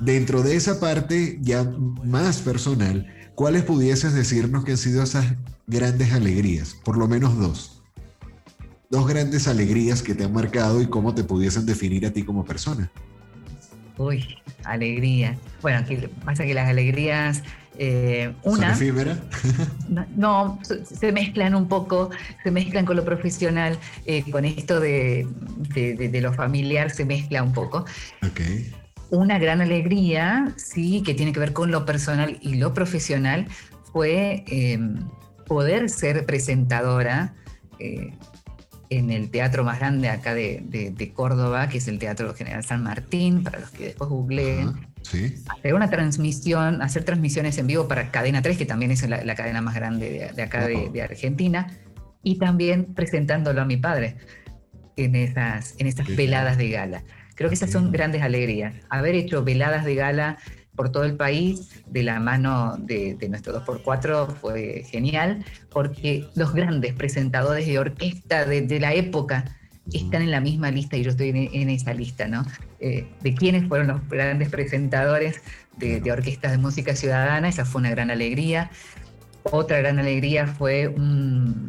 Dentro de esa parte ya más personal, ¿cuáles pudieses decirnos que han sido esas grandes alegrías? Por lo menos dos. Dos grandes alegrías que te han marcado y cómo te pudiesen definir a ti como persona. Uy, alegría. Bueno, aquí pasa que las alegrías eh, una, no, se mezclan un poco, se mezclan con lo profesional, eh, con esto de, lo familiar se mezcla un poco. Una gran alegría, sí, que tiene que ver con lo personal y lo profesional, fue eh, poder ser presentadora en el teatro más grande acá de, Córdoba, que es el Teatro General San Martín, para los que después googleen. Hacer una transmisión, hacer transmisiones en vivo para Cadena 3, que también es la, cadena más grande de, acá de, Argentina, y también presentándolo a mi padre en esas, en esas veladas de gala. Creo que esas son grandes alegrías. Haber hecho veladas de gala por todo el país de la mano de, nuestro 2x4 fue genial, porque los grandes presentadores de orquesta de, la época están en la misma lista y yo estoy en, esa lista, ¿no? Eh, de quiénes fueron los grandes presentadores de, orquestas de música ciudadana, esa fue una gran alegría. Otra gran alegría fue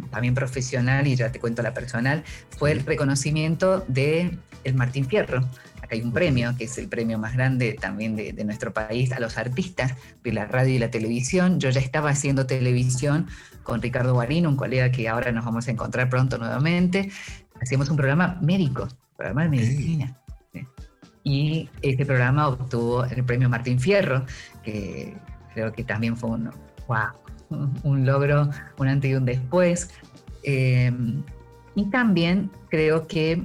también profesional, y ya te cuento la personal, fue el reconocimiento de el Martín Fierro, Acá hay un premio, que es el premio más grande también de, nuestro país a los artistas de la radio y la televisión. Yo ya estaba haciendo televisión con Ricardo Guarino, un colega que ahora nos vamos a encontrar pronto nuevamente. Hacíamos un programa médico, programa de medicina. Y este programa obtuvo el premio Martín Fierro, que creo que también fue un, un logro, un antes y un después. Eh, y también creo que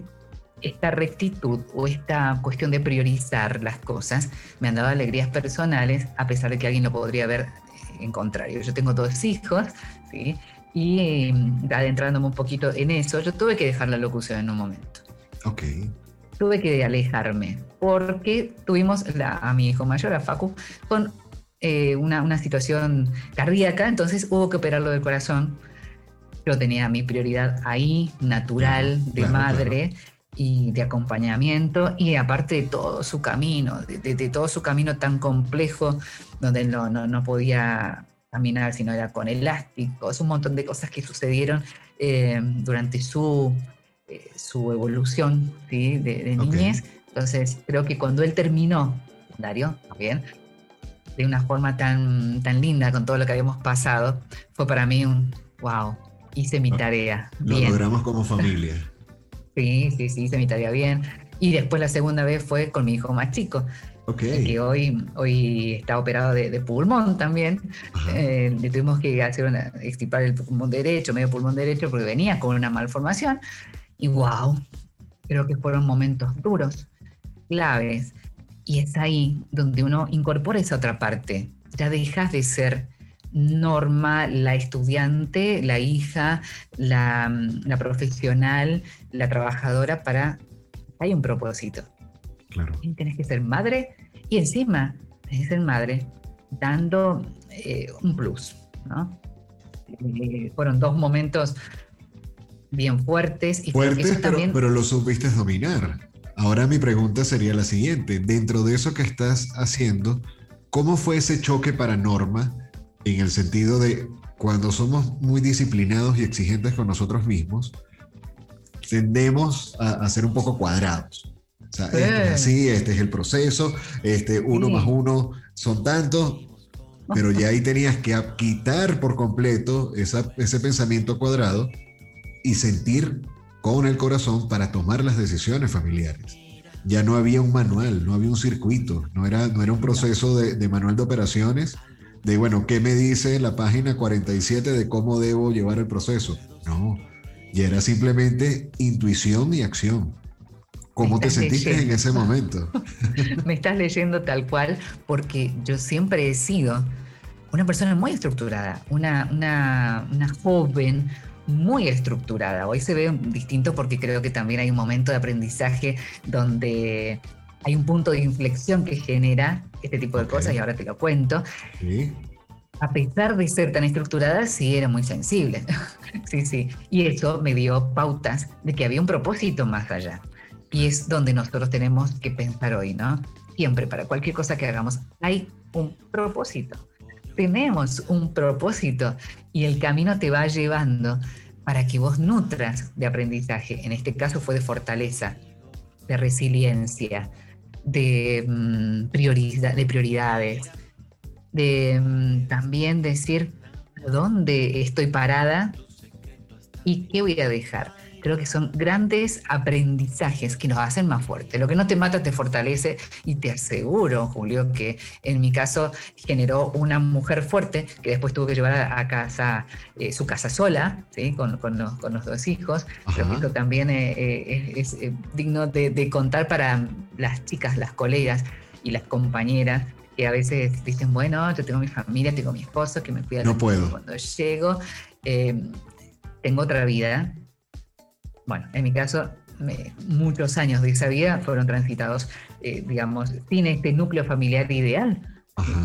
esta rectitud o esta cuestión de priorizar las cosas me han dado alegrías personales, a pesar de que alguien lo podría ver en contrario. Yo tengo dos hijos, ¿sí? Y mm, adentrándome un poquito en eso, yo tuve que dejar la locución en un momento. Ok. Tuve que alejarme, porque tuvimos a mi hijo mayor, a Facu, con eh, una, situación cardíaca, entonces hubo que operarlo del corazón. Yo tenía mi prioridad ahí, natural, de madre y de acompañamiento y aparte de todo su camino, de, todo su camino tan complejo donde no, no, podía caminar sino era con elásticos, un montón de cosas que sucedieron eh, durante su, eh, su evolución ¿sí? de, niñez. Entonces creo que cuando él terminó, Dario, bien, de una forma tan, tan linda con todo lo que habíamos pasado, fue para mí un wow, hice mi tarea. Lo logramos como familia. Sí, sí, sí, hice mi tarea bien. Y después la segunda vez fue con mi hijo más chico. Que hoy, hoy está operado de, pulmón también. Eh, le tuvimos que hacer una, extirpar el pulmón derecho, medio pulmón derecho, porque venía con una malformación. Y wow, creo que fueron momentos duros, claves. Y es ahí donde uno incorpora esa otra parte. Ya dejas de ser Norma, la estudiante, la hija, la, profesional, la trabajadora, para... Hay un propósito. Claro. Y tienes que ser madre y encima tienes que ser madre dando eh, un plus, ¿no? Eh, fueron dos momentos bien fuertes. Y fuertes, pero, también... pero lo supiste dominar. Ahora mi pregunta sería la siguiente. Dentro de eso que estás haciendo, ¿cómo fue ese choque para Norma en el sentido de cuando somos muy disciplinados y exigentes con nosotros mismos, tendemos a, ser un poco cuadrados. O sea, esto es así, este es el proceso, este uno más uno son tantos, pero ya ahí tenías que quitar por completo ese pensamiento cuadrado y sentir con el corazón para tomar las decisiones familiares. Ya no había un manual, no había un circuito, no era, no era un proceso de, de manual de operaciones, de, bueno, ¿qué me dice la página 47 de cómo debo llevar el proceso? No, ya era simplemente intuición y acción. ¿Cómo te sentiste en ese momento? me estás leyendo tal cual porque yo siempre he sido una persona muy estructurada, una, una, una joven muy estructurada. Hoy se ve distinto porque creo que también hay un momento de aprendizaje donde hay un punto de inflexión que genera este tipo de cosas y ahora te lo cuento. A pesar de ser tan estructurada, sí era muy sensible. sí, sí. Y eso me dio pautas de que había un propósito más allá. Y es donde nosotros tenemos que pensar hoy, ¿no? siempre, para cualquier cosa que hagamos, hay un propósito. Tenemos un propósito y el camino te va llevando para que vos nutras de aprendizaje. En este caso fue de fortaleza, de resiliencia, de, mm, de prioridades, de mm, también decir dónde estoy parada y qué voy a dejar creo que son grandes aprendizajes que nos hacen más fuertes. Lo que no te mata te fortalece y te aseguro, Julio, que en mi caso generó una mujer fuerte que después tuvo que llevar a, casa eh, su casa sola, ¿sí? con, los, dos hijos. Creo que esto también eh, eh, es, digno de, contar para las chicas, las colegas y las compañeras que a veces dicen, bueno, yo tengo mi familia, tengo mi esposo que me cuida no puedo. cuando llego. tengo otra vida, bueno, en mi caso, muchos años de esa vida fueron transitados, eh, digamos, sin este núcleo familiar ideal,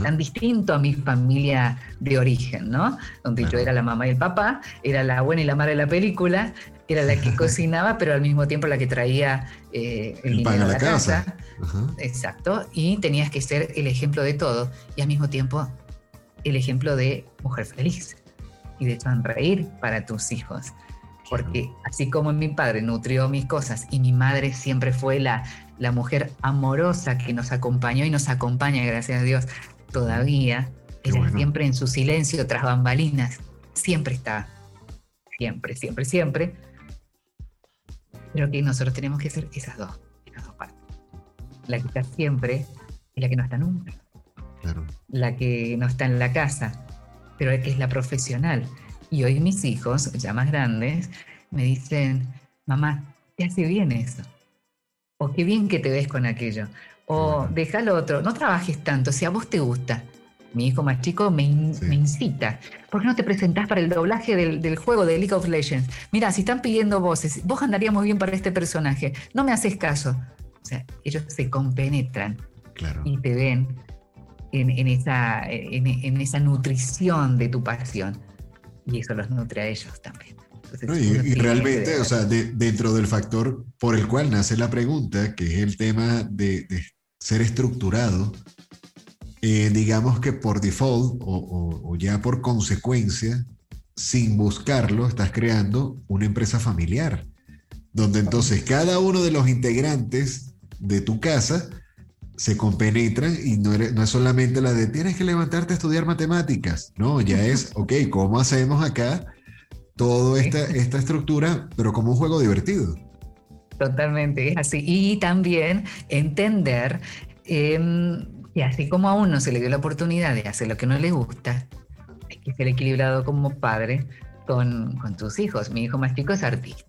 tan distinto a mi familia de origen, ¿no? Donde yo era la mamá y el papá, era la buena y la madre de la película, era la que cocinaba, pero al mismo tiempo la que traía eh, el, dinero a la, casa. Exacto. Y tenías que ser el ejemplo de todo y al mismo tiempo el ejemplo de mujer feliz y de sonreír para tus hijos porque así como mi padre nutrió mis cosas y mi madre siempre fue la, la mujer amorosa que nos acompañó y nos acompaña, gracias a Dios, todavía, ella siempre en su silencio, tras bambalinas, siempre está, siempre, siempre, siempre. Pero que nosotros tenemos que ser esas dos, esas dos partes. La que está siempre y la que no está nunca. La que no está en la casa, pero la que es la profesional y hoy mis hijos, ya más grandes, me dicen, mamá, ¿qué hace bien eso? O qué bien que te ves con aquello. O déjalo otro, no trabajes tanto, si a vos te gusta. Mi hijo más chico me, incita. ¿Por qué no te presentás para el doblaje del, juego de League of Legends? Mira, si están pidiendo voces, vos andarías muy bien para este personaje. No me haces caso. O sea, ellos se compenetran y te ven en, esa, en esa nutrición de tu pasión y eso los nutre a ellos también. y, realmente, o sea, dentro del factor por el cual nace la pregunta, que es el tema de, ser estructurado, eh, digamos que por default o, ya por consecuencia, sin buscarlo, estás creando una empresa familiar, donde entonces cada uno de los integrantes de tu casa se compenetran y no, no, es solamente la de tienes que levantarte a estudiar matemáticas, no, ya es, ok, ¿cómo hacemos acá toda esta, esta estructura, pero como un juego divertido? Totalmente, es así. Y también entender em, que así como a uno se le dio la oportunidad de hacer lo que no le gusta, hay que ser equilibrado como padre con, con tus hijos. Mi hijo más chico es artista.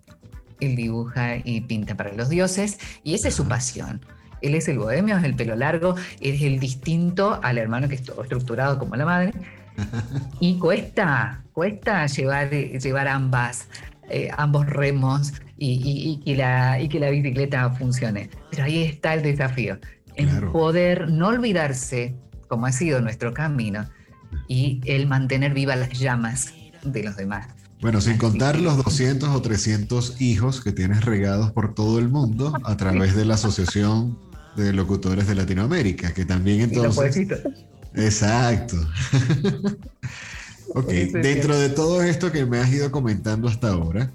Él dibuja y pinta para los dioses y esa es su pasión. Él es el bohemio, es el pelo largo, es el distinto al hermano que es todo estructurado como la madre. Y cuesta, cuesta llevar, llevar ambas, eh, ambos remos y, y, la, y que la bicicleta funcione. Pero ahí está el desafío, en poder no olvidarse, como ha sido nuestro camino, y el mantener vivas las llamas de los demás. Bueno, sin contar los 200 o 300 hijos que tienes regados por todo el mundo a través de la Asociación de Locutores de Latinoamérica, que también entonces... Exacto. ok, dentro de todo esto que me has ido comentando hasta ahora,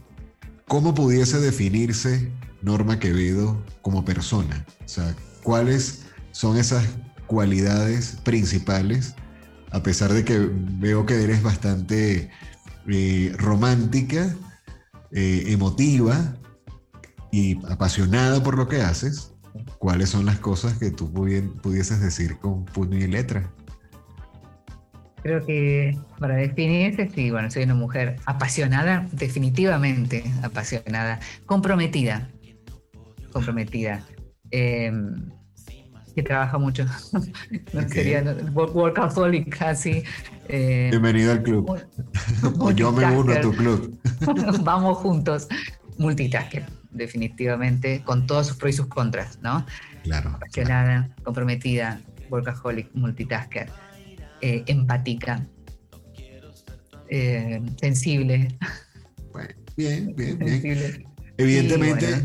¿cómo pudiese definirse Norma Quevedo como persona? O sea, ¿cuáles son esas cualidades principales? A pesar de que veo que eres bastante eh, romántica, eh, emotiva y apasionada por lo que haces, ¿cuáles son las cosas que tú pudieses decir con puño y letra? Creo que para definirse, sí, bueno, soy una mujer apasionada, definitivamente apasionada, comprometida, comprometida, em, que trabaja mucho, no sería workaholic casi. Eh, Bienvenido al club. o yo me uno a tu club. Vamos juntos. Multitasker, definitivamente, con todos sus pros y sus contras, ¿no? Claro. Apasionada, comprometida, workaholic, multitasker, eh, empática, eh, sensible. bien, bien, bien. Evidentemente,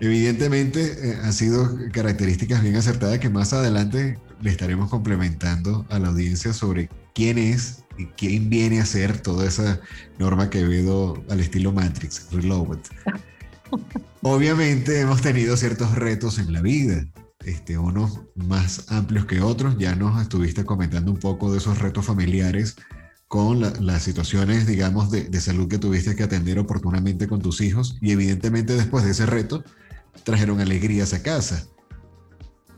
Evidentemente eh, han sido características bien acertadas que más adelante le estaremos complementando a la audiencia sobre quién es y quién viene a ser toda esa norma que veo al estilo Matrix, Reloaded. Obviamente hemos tenido ciertos retos en la vida, este, unos más amplios que otros. Ya nos estuviste comentando un poco de esos retos familiares con las situaciones, digamos, de, de, salud que tuviste que atender oportunamente con tus hijos y evidentemente después de ese reto trajeron alegrías a casa.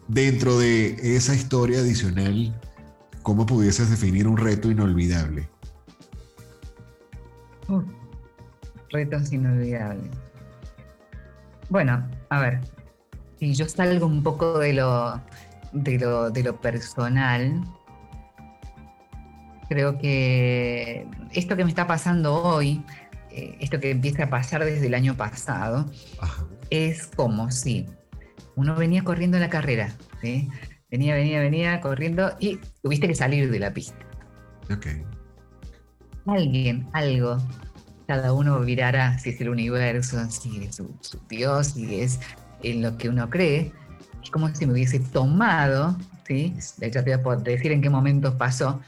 Dentro de esa historia adicional, ¿cómo pudieses definir un reto inolvidable? retos inolvidables. Bueno, a ver, si yo salgo un poco de lo, de lo, de lo personal, creo que esto que me está pasando hoy, eh, esto que empieza a pasar desde el año pasado, es como si uno venía corriendo la carrera, ¿sí? venía, venía, venía corriendo y tuviste que salir de la pista. Ok. Alguien, algo, cada uno virará si es el universo, si es su, Dios, si es en lo que uno cree. Es como si me hubiese tomado ¿sí? De hecho, te voy a poder decir en qué momentos pasó.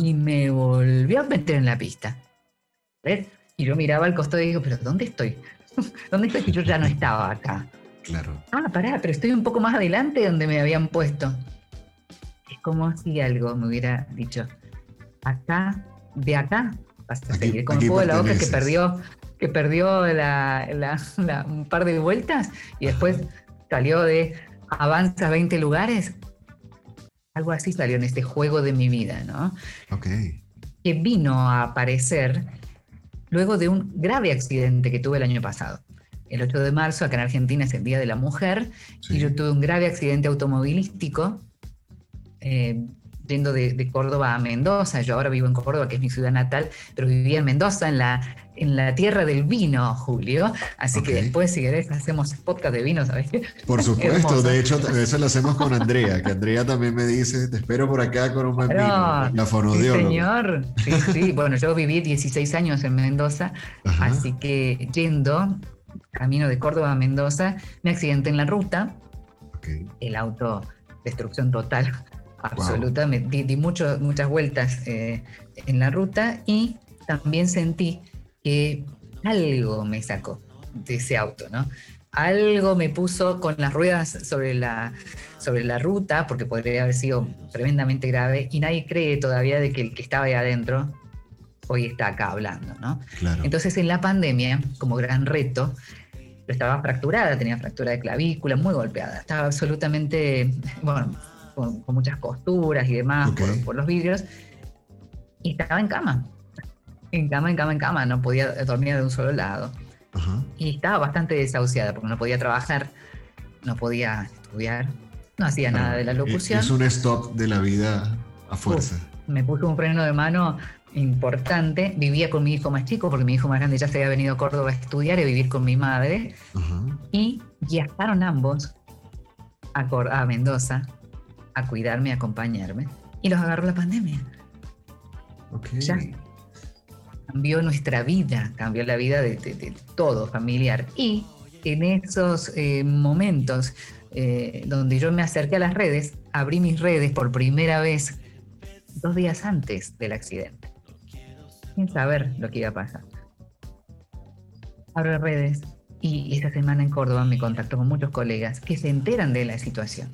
Y me volvió a meter en la pista. ¿Ves? Y yo miraba al costado y digo, ¿pero dónde estoy? ¿Dónde estoy? Que yo ya no estaba acá. Claro. Ah, pará, pero estoy un poco más adelante de donde me habían puesto. Es como si algo me hubiera dicho, acá, de acá, vas a seguir con un poco de la boca que perdió, que perdió un par de vueltas y después salió de avanza 20 lugares algo así salió en este juego de mi vida, ¿no? Ok. Que vino a aparecer luego de un grave accidente que tuve el año pasado. El 8 de marzo, acá en Argentina es el Día de la Mujer, y yo tuve un grave accidente automovilístico eh, yendo de, Córdoba a Mendoza. Yo ahora vivo en Córdoba, que es mi ciudad natal, pero vivía en Mendoza, en la, en la tierra del vino, Julio. Así que después, si querés, hacemos podcast de vino, ¿sabes? Por supuesto, de hecho, eso lo hacemos con Andrea, que Andrea también me dice, te espero por acá con un buen vino, la fonodióloga. Sí, señor. Sí, sí. bueno, yo viví 16 años en Mendoza, así que yendo, camino de Córdoba a Mendoza, me accidenté en la ruta. El auto, destrucción total absolutamente. Di, muchas vueltas eh, en la ruta y también sentí que algo me sacó de ese auto, ¿no? Algo me puso con las ruedas sobre la, sobre la ruta, porque podría haber sido tremendamente grave, y nadie cree todavía de que el que estaba ahí adentro hoy está acá hablando, ¿no? Entonces en la pandemia, como gran reto, estaba fracturada, tenía fractura de clavícula, muy golpeada, estaba absolutamente, bueno, con, muchas costuras y demás por, los vidrios, y estaba en cama, en cama, en cama, en cama, no podía dormir de un solo lado. Y estaba bastante desahuciada porque no podía trabajar, no podía estudiar, no hacía nada de la locución. Es un stop de la vida a fuerza. me puso un freno de mano importante. Vivía con mi hijo más chico, porque mi hijo más grande ya se había venido a Córdoba a estudiar y vivir con mi madre. Y viajaron ambos a, a Mendoza a cuidarme, a acompañarme, y los agarró la pandemia. Ya. Cambió nuestra vida, cambió la vida de, todo familiar. Y en esos eh, momentos eh, donde yo me acerqué a las redes, abrí mis redes por primera vez dos días antes del accidente, sin saber lo que iba a pasar. Abro redes y esta semana en Córdoba me contacto con muchos colegas que se enteran de la situación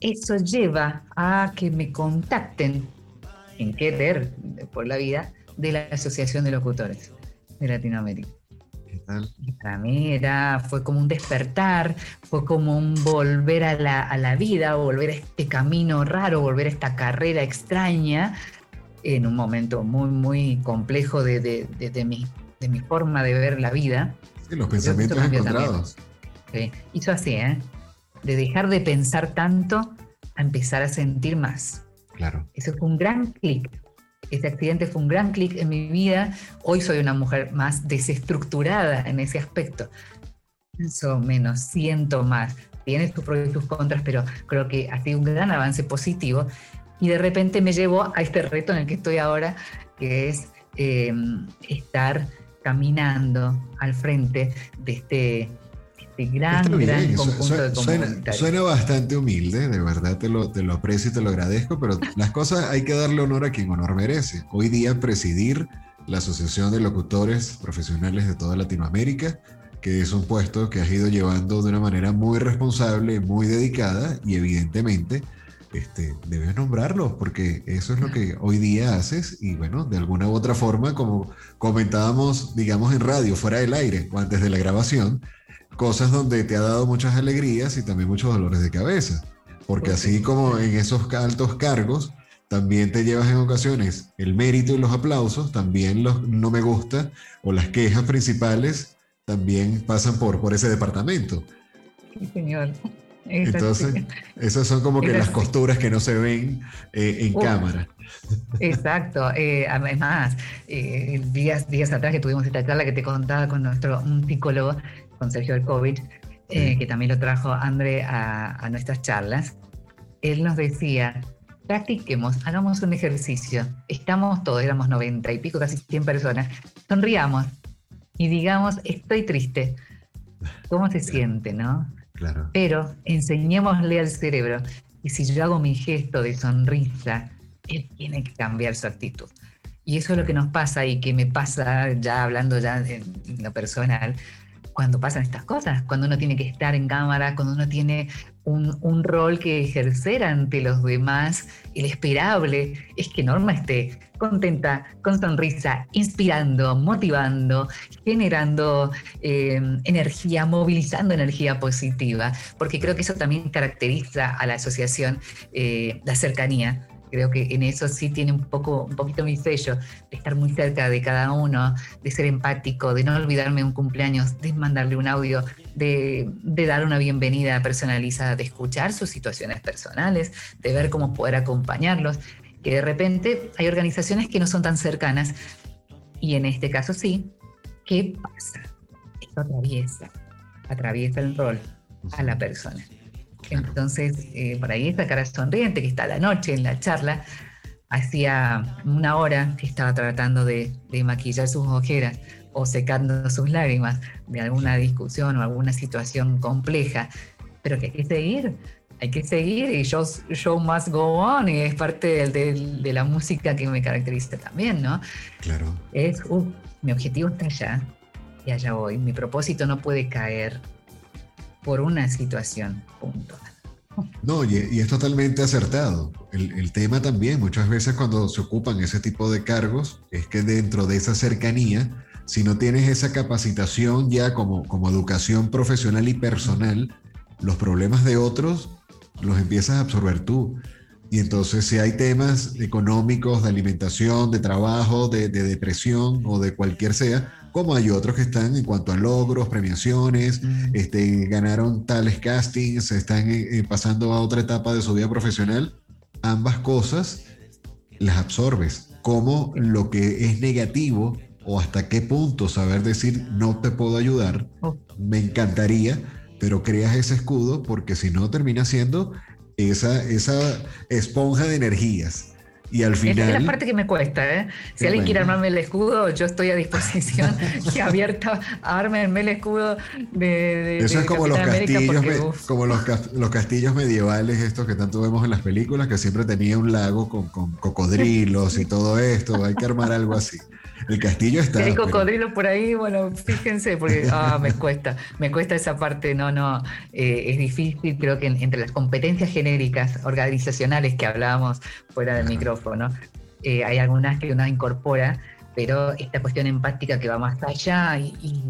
eso lleva a que me contacten en querer por la vida de la Asociación de Locutores de Latinoamérica. para mí era, fue como un despertar, fue como un volver a la, vida, volver a este camino raro, volver a esta carrera extraña, en un momento muy, muy complejo de, mi, de mi forma de ver la vida. Sí, los pensamientos encontrados. Sí, hizo así, ¿eh? De dejar de pensar tanto a empezar a sentir más. Claro. Eso fue un gran clic. Ese accidente fue un gran clic en mi vida. Hoy soy una mujer más desestructurada en ese aspecto. Pienso menos, siento más. Tiene sus pros y sus contras, pero creo que ha sido un gran avance positivo. Y de repente me llevó a este reto en el que estoy ahora, que es em, estar caminando al frente de este gran, gran conjunto de suena, suena, bastante humilde, de verdad te lo, te lo aprecio y te lo agradezco, pero las cosas hay que darle honor a quien honor merece. Hoy día presidir la Asociación de Locutores Profesionales de toda Latinoamérica, que es un puesto que has ido llevando de una manera muy responsable, muy dedicada y evidentemente este, debes nombrarlo porque eso es lo que hoy día haces y bueno, de alguna u otra forma, como comentábamos, digamos, en radio, fuera del aire o antes de la grabación, cosas donde te ha dado muchas alegrías y también muchos dolores de cabeza. Porque así como en esos altos cargos, también te llevas en ocasiones el mérito y los aplausos, también los no me gusta o las quejas principales también pasan por, por ese departamento. Sí, señor. Entonces, esas son como que las costuras que no se ven eh, en cámara. Exacto. Eh, además, eh, días, días atrás que tuvimos esta charla que te contaba con nuestro un psicólogo, con Sergio Alkovich, que también lo trajo André a, a nuestras charlas, él nos decía, practiquemos, hagamos un ejercicio. Estamos todos, éramos 90 y pico, casi 100 personas. Sonriamos y digamos, estoy triste. ¿Cómo se siente, no? Claro. Pero enseñémosle al cerebro, y si yo hago mi gesto de sonrisa, él tiene que cambiar su actitud. Y eso es lo que nos pasa y que me pasa ya hablando ya en lo personal, cuando pasan estas cosas, cuando uno tiene que estar en cámara, cuando uno tiene un, rol que ejercer ante los demás, el esperable es que Norma esté contenta, con sonrisa, inspirando, motivando, generando eh, energía, movilizando energía positiva, porque creo que eso también caracteriza a la asociación, eh, la cercanía, Creo que en eso sí tiene un, poco, un poquito mi sello, de estar muy cerca de cada uno, de ser empático, de no olvidarme un cumpleaños, de mandarle un audio, de, de dar una bienvenida personalizada, de escuchar sus situaciones personales, de ver cómo poder acompañarlos. Que de repente hay organizaciones que no son tan cercanas y en este caso sí. ¿Qué pasa? Esto atraviesa, atraviesa el rol a la persona. Entonces, eh, por ahí esa cara sonriente que está a la noche en la charla, hacía una hora que estaba tratando de, maquillar sus ojeras o secando sus lágrimas de alguna discusión o alguna situación compleja, pero que hay que seguir, hay que seguir y show, show must go on y es parte de, la música que me caracteriza también, ¿no? Claro. Es, uh, mi objetivo está allá y allá voy, mi propósito no puede caer por una situación puntual. No, y, es totalmente acertado. El, tema también, muchas veces cuando se ocupan ese tipo de cargos, es que dentro de esa cercanía, si no tienes esa capacitación ya como, como educación profesional y personal, los problemas de otros los empiezas a absorber tú. Y entonces si hay temas económicos, de alimentación, de trabajo, de, de depresión o de cualquier sea, como hay otros que están en cuanto a logros, premiaciones, este, ganaron tales castings, están eh, eh, pasando a otra etapa de su vida profesional, ambas cosas las absorbes, como lo que es negativo o hasta qué punto saber decir no te puedo ayudar, oh. me encantaría, pero creas ese escudo porque si no termina siendo esa, esa esponja de energías y al final. es la parte que me cuesta, ¿eh? Si alguien quiere armarme el escudo, yo estoy a disposición y abierta a armarme el escudo de. Eso es como los castillos, como los, los, castillos medievales, estos que tanto vemos en las películas, que siempre tenía un lago con, con cocodrilos y todo esto. Hay que armar algo así. El castillo está. hay cocodrilos por ahí, bueno, fíjense, porque ah, me cuesta, me cuesta esa parte, no, no, eh, es difícil, creo que entre las competencias genéricas organizacionales que hablábamos fuera del micrófono, eh, hay algunas que uno incorpora, pero esta cuestión empática que va más allá y,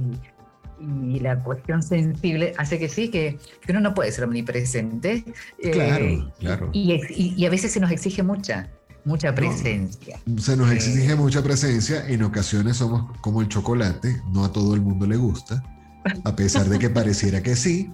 la cuestión sensible hace que sí, que, uno no puede ser omnipresente. Claro, eh, claro. y a veces se nos exige mucha mucha presencia. se nos exige mucha presencia. En ocasiones somos como el chocolate, no a todo el mundo le gusta, a pesar de que pareciera que sí,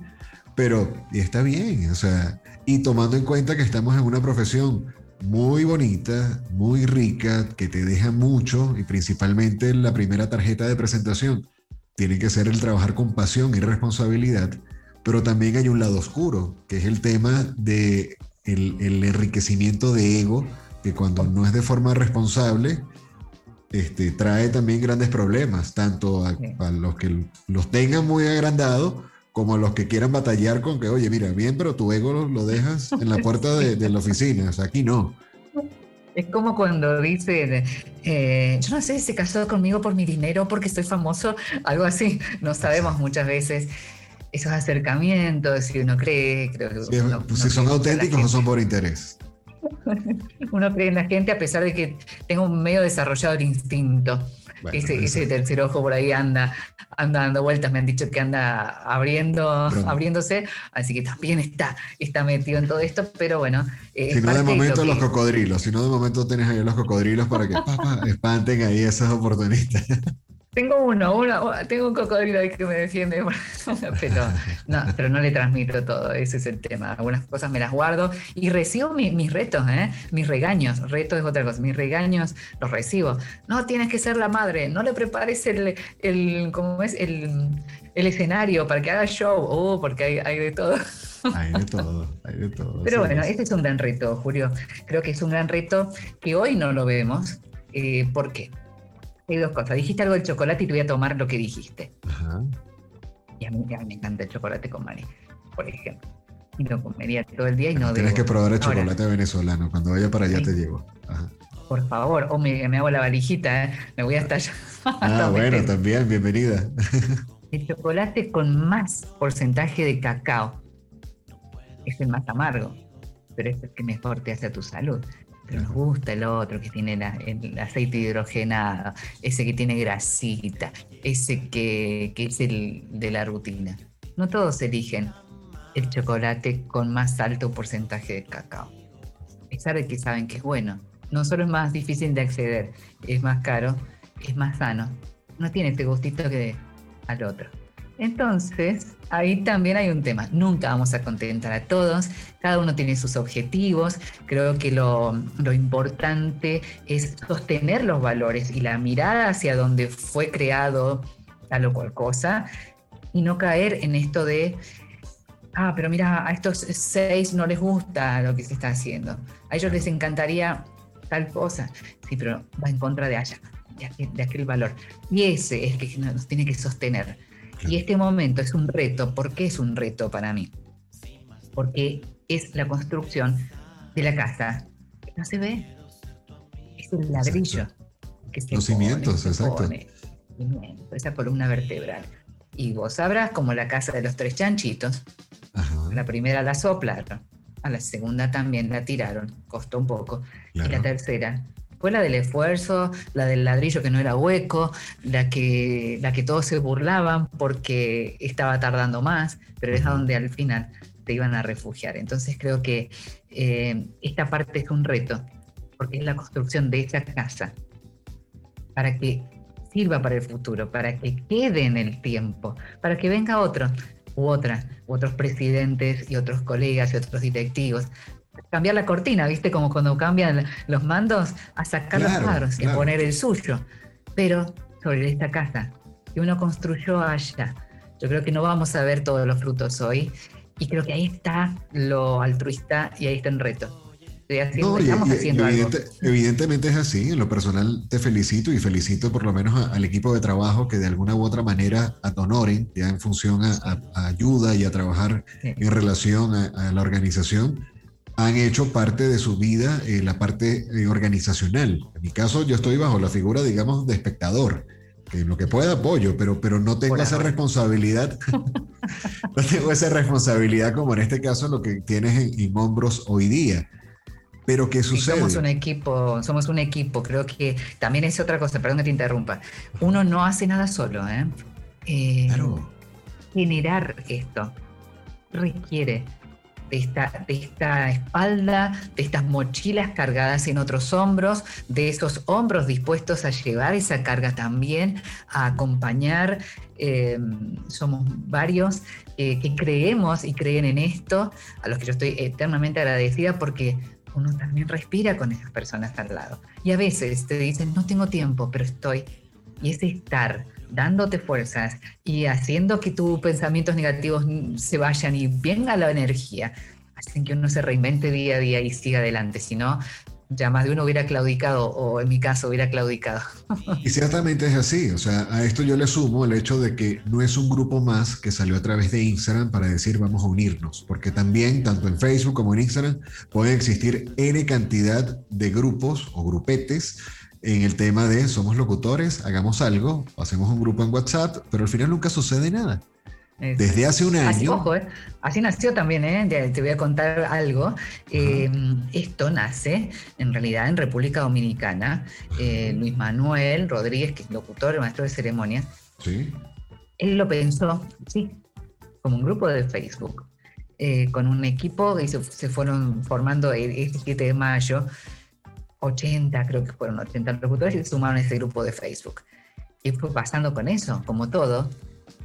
pero está bien, o sea, y tomando en cuenta que estamos en una profesión muy bonita, muy rica, que te deja mucho y principalmente la primera tarjeta de presentación tiene que ser el trabajar con pasión y responsabilidad, pero también hay un lado oscuro, que es el tema de el enriquecimiento de ego que cuando no es de forma responsable, este, trae también grandes problemas, tanto a, los que los tengan muy agrandados como los que quieran batallar con que, oye, mira, bien, pero tu ego lo, dejas en la puerta de, la oficina, o sea, aquí no. Es como cuando dicen, eh, yo no sé, se casó conmigo por mi dinero, porque estoy famoso, algo así, no sabemos muchas veces esos acercamientos, si uno cree, creo pues si son auténticos o son por interés. uno cree en la gente a pesar de que tengo un medio desarrollado el instinto. ese, tercer ojo por ahí anda, anda dando vueltas, me han dicho que anda abriendo, abriéndose, así que también está, está metido en todo esto, pero bueno. Eh, si no de momento los cocodrilos, si no de momento tienes ahí los cocodrilos para que espanten ahí esas oportunistas. Tengo uno, uno, tengo un cocodrilo ahí que me defiende, pero no, pero no le transmito todo, ese es el tema. Algunas cosas me las guardo y recibo mis retos, ¿eh? mis regaños. Reto es otra cosa, mis regaños los recibo. No, tienes que ser la madre, no le prepares el, el ¿cómo es? El, el escenario para que haga show, oh, porque hay, hay de todo. Hay de todo, hay de todo. Pero bueno, este es un gran reto, Julio. Creo que es un gran reto que hoy no lo vemos. Eh, ¿Por qué? Hay dos cosas. Dijiste algo del chocolate y te voy a tomar lo que dijiste. Ajá. Y a mí, me encanta el chocolate con maní, por ejemplo. Y lo comería todo el día y no Tienes que probar el chocolate venezolano. Cuando vaya para allá te llevo. Por favor, o me, hago la valijita, ¿eh? me voy hasta allá. Ah, bueno, también, bienvenida. El chocolate con más porcentaje de cacao es el más amargo, pero es el que mejor te hace a tu salud nos gusta el otro que tiene el aceite hidrogenado, ese que tiene grasita, ese que, es el de la rutina. No todos eligen el chocolate con más alto porcentaje de cacao. A pesar de que saben que es bueno. No solo es más difícil de acceder, es más caro, es más sano. No tiene ese gustito que al otro. Entonces, ahí también hay un tema. Nunca vamos a contentar a todos, cada uno tiene sus objetivos. Creo que lo, importante es sostener los valores y la mirada hacia donde fue creado tal o cual cosa y no caer en esto de, ah, pero mira, a estos seis no les gusta lo que se está haciendo. A ellos les encantaría tal cosa. Sí, pero va en contra de allá, de aquel, de aquel valor. Y ese es el que nos tiene que sostener y este momento es un reto. ¿Por qué es un reto para mí? Porque es la construcción de la casa que no se ve. Es el ladrillo. Que se Los cimientos, exacto. esa columna vertebral. Y vos sabrás como la casa de los tres chanchitos. La primera la soplaron, a la segunda también la tiraron, costó un poco. Y la tercera fue la del esfuerzo, la del ladrillo que no era hueco, la que, la que todos se burlaban porque estaba tardando más, pero es a donde al final te iban a refugiar. Entonces creo que eh, esta parte es un reto, porque es la construcción de esa casa, para que sirva para el futuro, para que quede en el tiempo, para que venga otro u otra, u otros presidentes y otros colegas y otros directivos, cambiar la cortina, ¿viste? Como cuando cambian los mandos a sacar los cuadros y poner el suyo. Pero sobre esta casa que uno construyó allá, yo creo que no vamos a ver todos los frutos hoy. Y creo que ahí está lo altruista y ahí está el reto. estamos haciendo algo. Evidentemente es así. En lo personal te felicito y felicito por lo menos al equipo de trabajo que de alguna u otra manera honoren ya en función a, ayuda y a trabajar en relación a la organización han hecho parte de su vida eh, la parte eh, organizacional. En mi caso, yo estoy bajo la figura, digamos, de espectador. Que en lo que pueda apoyo, pero, pero no tengo esa responsabilidad. no tengo esa responsabilidad como en este caso lo que tienes en, hombros hoy día. Pero ¿qué sucede? somos un equipo, somos un equipo. Creo que también es otra cosa, perdón que te interrumpa. Uno no hace nada solo, ¿eh? eh claro. Generar esto requiere de esta, de esta espalda, de estas mochilas cargadas en otros hombros, de esos hombros dispuestos a llevar esa carga también, a acompañar. Em, somos varios eh, que creemos y creen en esto, a los que yo estoy eternamente agradecida porque uno también respira con esas personas al lado. Y a veces te dicen, no tengo tiempo, pero estoy. Y ese estar dándote fuerzas y haciendo que tus pensamientos negativos se vayan y venga la energía, hacen que uno se reinvente día a día y siga adelante. Si no, ya más de uno hubiera claudicado, o en mi caso hubiera claudicado. Y ciertamente es así, o sea, a esto yo le sumo el hecho de que no es un grupo más que salió a través de Instagram para decir vamos a unirnos, porque también, tanto en Facebook como en Instagram, pueden existir N cantidad de grupos o grupetes en el tema de somos locutores, hagamos algo, hacemos un grupo en WhatsApp, pero al final nunca sucede nada. Desde hace un año. Así, ojo, ¿eh? así nació también, ¿eh? te voy a contar algo. Em, esto nace en realidad en República Dominicana. Eh, Luis Manuel Rodríguez, que es locutor, maestro de ceremonias, ¿Sí? él lo pensó, sí, como un grupo de Facebook, eh, con un equipo que se, se fueron formando el 7 de mayo. 80, creo que fueron 80 locutores y sumaron a ese grupo de Facebook. Y fue pasando con eso, como todo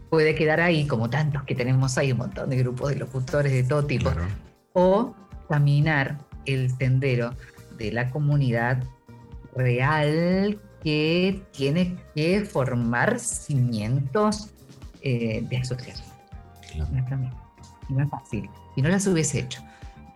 puede quedar ahí, como tantos que tenemos ahí, un montón de grupos de locutores de todo tipo, o caminar el sendero de la comunidad real que tiene que formar cimientos eh, de asociación. No es fácil. Y no las hubiese hecho.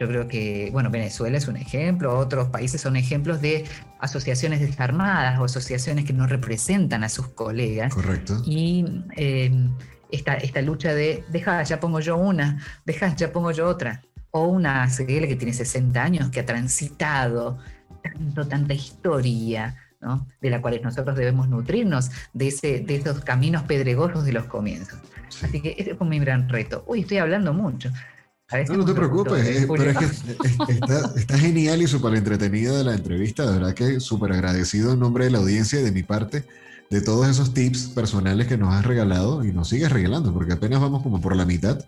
Yo creo que, bueno, Venezuela es un ejemplo, otros países son ejemplos de asociaciones desarmadas o asociaciones que no representan a sus colegas. Correcto. Y em, esta, esta lucha de, deja, ya pongo yo una, deja, ya pongo yo otra. O una CGL que tiene 60 años, que ha transitado tanto, tanta historia, ¿no? de la cual nosotros debemos nutrirnos, de, ese, de esos caminos pedregosos de los comienzos. Así que ese fue mi gran reto. Uy, estoy hablando mucho. No, no te preocupes, eh, pero es que está, genial y súper entretenida de la entrevista, de verdad que súper agradecido en nombre de la audiencia y de mi parte de todos esos tips personales que nos has regalado y nos sigues regalando, porque apenas vamos como por la mitad.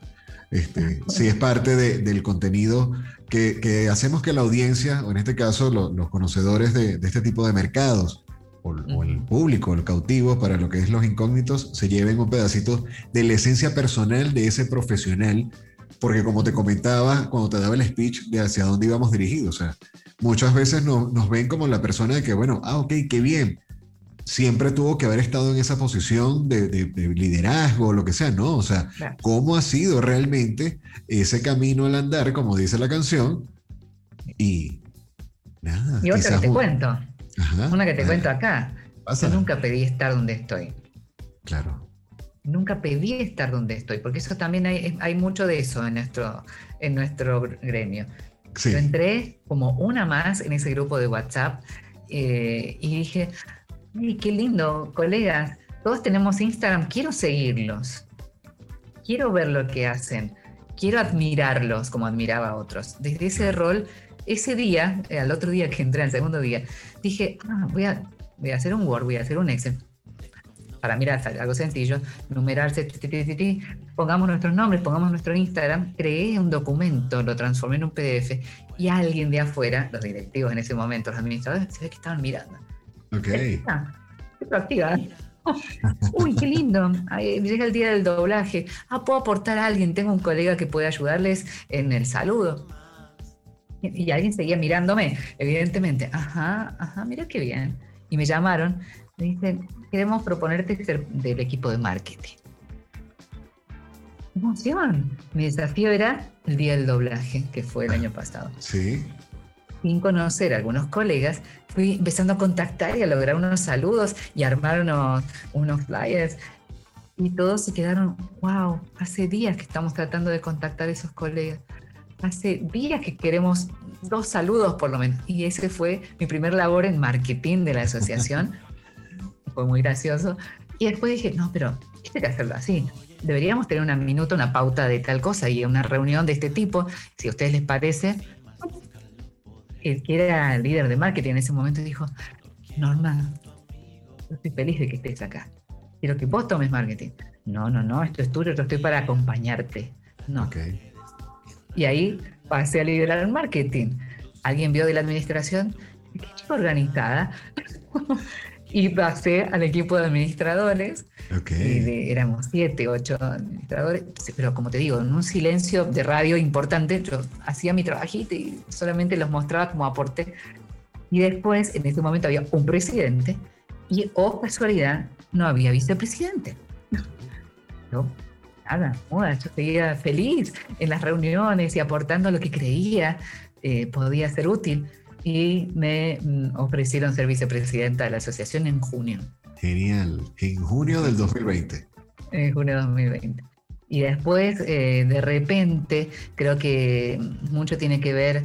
Este, sí es parte del contenido que, hacemos que la audiencia, o en este caso los conocedores de, este tipo de mercados, o, o, el público, el cautivo, para lo que es los incógnitos, se lleven un pedacito de la esencia personal de ese profesional porque como te comentaba cuando te daba el speech de hacia dónde íbamos dirigidos, o sea, muchas veces nos ven como la persona de que, bueno, ah, ok, qué bien, siempre tuvo que haber estado en esa posición de, liderazgo o lo que sea, ¿no? O sea, ¿cómo ha sido realmente ese camino al andar, como dice la canción? Y nada. Y otra que te cuento. una que te cuento acá. Yo nunca pedí estar donde estoy. Claro nunca pedí estar donde estoy, porque eso también hay, hay mucho de eso en nuestro, en nuestro gremio. Yo entré como una más en ese grupo de WhatsApp eh, y dije, Ay, qué lindo, colegas, todos tenemos Instagram, quiero seguirlos, quiero ver lo que hacen, quiero admirarlos como admiraba a otros. Desde ese rol, ese día, eh, al otro día que entré, al segundo día, dije, ah, voy, a, voy a hacer un Word, voy a hacer un Excel para mirar algo sencillo, numerarse, pongamos nuestros nombres, pongamos nuestro Instagram, creé un documento, lo transformé en un PDF y alguien de afuera, los directivos en ese momento, los administradores, se ve que estaban mirando. Ok. Qué proactiva. Uy, qué lindo. llega el día del doblaje. Ah, puedo aportar a alguien. Tengo un colega que puede ayudarles en el saludo. Y, y alguien seguía mirándome, evidentemente. Ajá, ajá, mira qué bien. Y me llamaron me dicen, queremos proponerte ser del equipo de marketing. Emoción. Mi desafío era el día del doblaje, que fue el año pasado. Sí. Sin conocer a algunos colegas, fui empezando a contactar y a lograr unos saludos y armar unos, unos flyers. Y todos se quedaron, wow, hace días que estamos tratando de contactar a esos colegas. Hace días que queremos dos saludos por lo menos. Y ese fue mi primer labor en marketing de la asociación. fue muy gracioso. Y después dije, no, pero hay que hacerlo así. Deberíamos tener una minuta, una pauta de tal cosa y una reunión de este tipo. Si a ustedes les parece, el que era el líder de marketing en ese momento dijo, Norma, yo estoy feliz de que estés acá. Quiero que vos tomes marketing. No, no, no, esto es tuyo, yo estoy para acompañarte. No. Y ahí pasé a liderar el marketing. Alguien vio de la administración, qué chica organizada y pasé al equipo de administradores. Okay. éramos siete, ocho administradores, pero como te digo, en un silencio de radio importante, yo hacía mi trabajito y solamente los mostraba como aporte. Y después, en ese momento, había un presidente y, oh casualidad, no había vicepresidente. Yo, nada, yo seguía feliz en las reuniones y aportando lo que creía eh, podía ser útil. Y me mm, ofrecieron ser vicepresidenta de la asociación en junio. Genial, en junio del 2020. En junio del 2020. Y después, eh, de repente, creo que mucho tiene que ver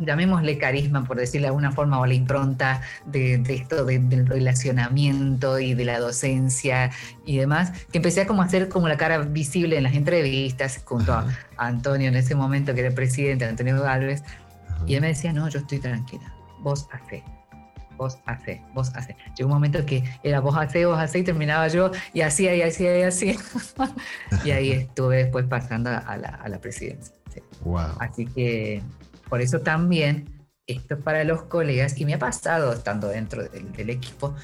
llamémosle carisma, por decirlo de alguna forma, o la impronta de, esto del relacionamiento y de la docencia y demás, que empecé a como hacer como la cara visible en las entrevistas junto a, Antonio en ese momento, que era el presidente, Antonio Galvez, y él me decía, no, yo estoy tranquila, vos hace, vos hace, vos hace. Llegó un momento que era vos hace, vos hace, y terminaba yo, y hacía, y hacía, y hacía. y ahí estuve después pasando a la, a la presidencia. Wow. Así que por eso también, esto es para los colegas, y me ha pasado estando dentro del, equipo,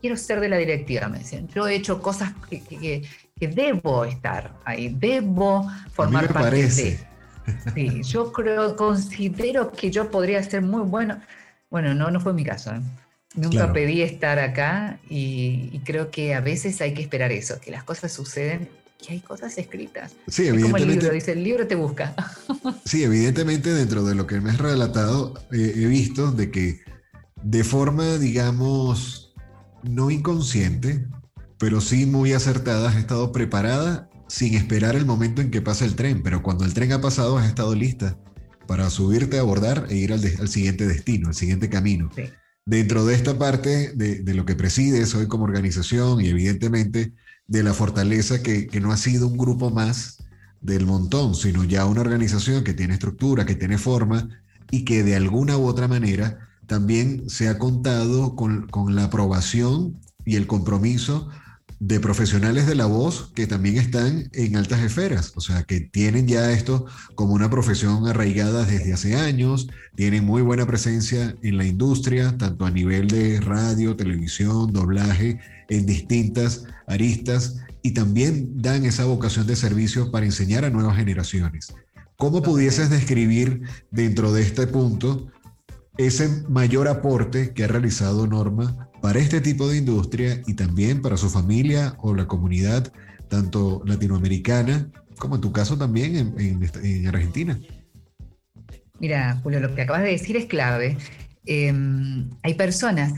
quiero ser de la directiva, me decían. Yo he hecho cosas que, debo estar ahí, debo formar parte parece. de. Sí, yo creo, considero que yo podría ser muy bueno. Bueno, no, no fue mi caso. ¿eh? Nunca pedí estar acá y, y, creo que a veces hay que esperar eso, que las cosas suceden que hay cosas escritas. Sí, evidentemente. como el libro, dice, el libro te busca. Sí, evidentemente dentro de lo que me has relatado, eh, he visto de que de forma, digamos, no inconsciente, pero sí muy acertada, has estado preparada sin esperar el momento en que pasa el tren, pero cuando el tren ha pasado has estado lista para subirte, a abordar e ir al, al siguiente destino, al siguiente camino. Dentro de esta parte de, de, lo que presides hoy como organización y evidentemente de la fortaleza que, no ha sido un grupo más del montón, sino ya una organización que tiene estructura, que tiene forma y que de alguna u otra manera también se ha contado con, con la aprobación y el compromiso de profesionales de la voz que también están en altas esferas, o sea, que tienen ya esto como una profesión arraigada desde hace años, tienen muy buena presencia en la industria, tanto a nivel de radio, televisión, doblaje, en distintas aristas, y también dan esa vocación de servicio para enseñar a nuevas generaciones. ¿Cómo pudieses describir dentro de este punto ese mayor aporte que ha realizado Norma para este tipo de industria y también para su familia o la comunidad, tanto latinoamericana como en tu caso también en, Argentina. Mira, Julio, lo que acabas de decir es clave. Em, hay personas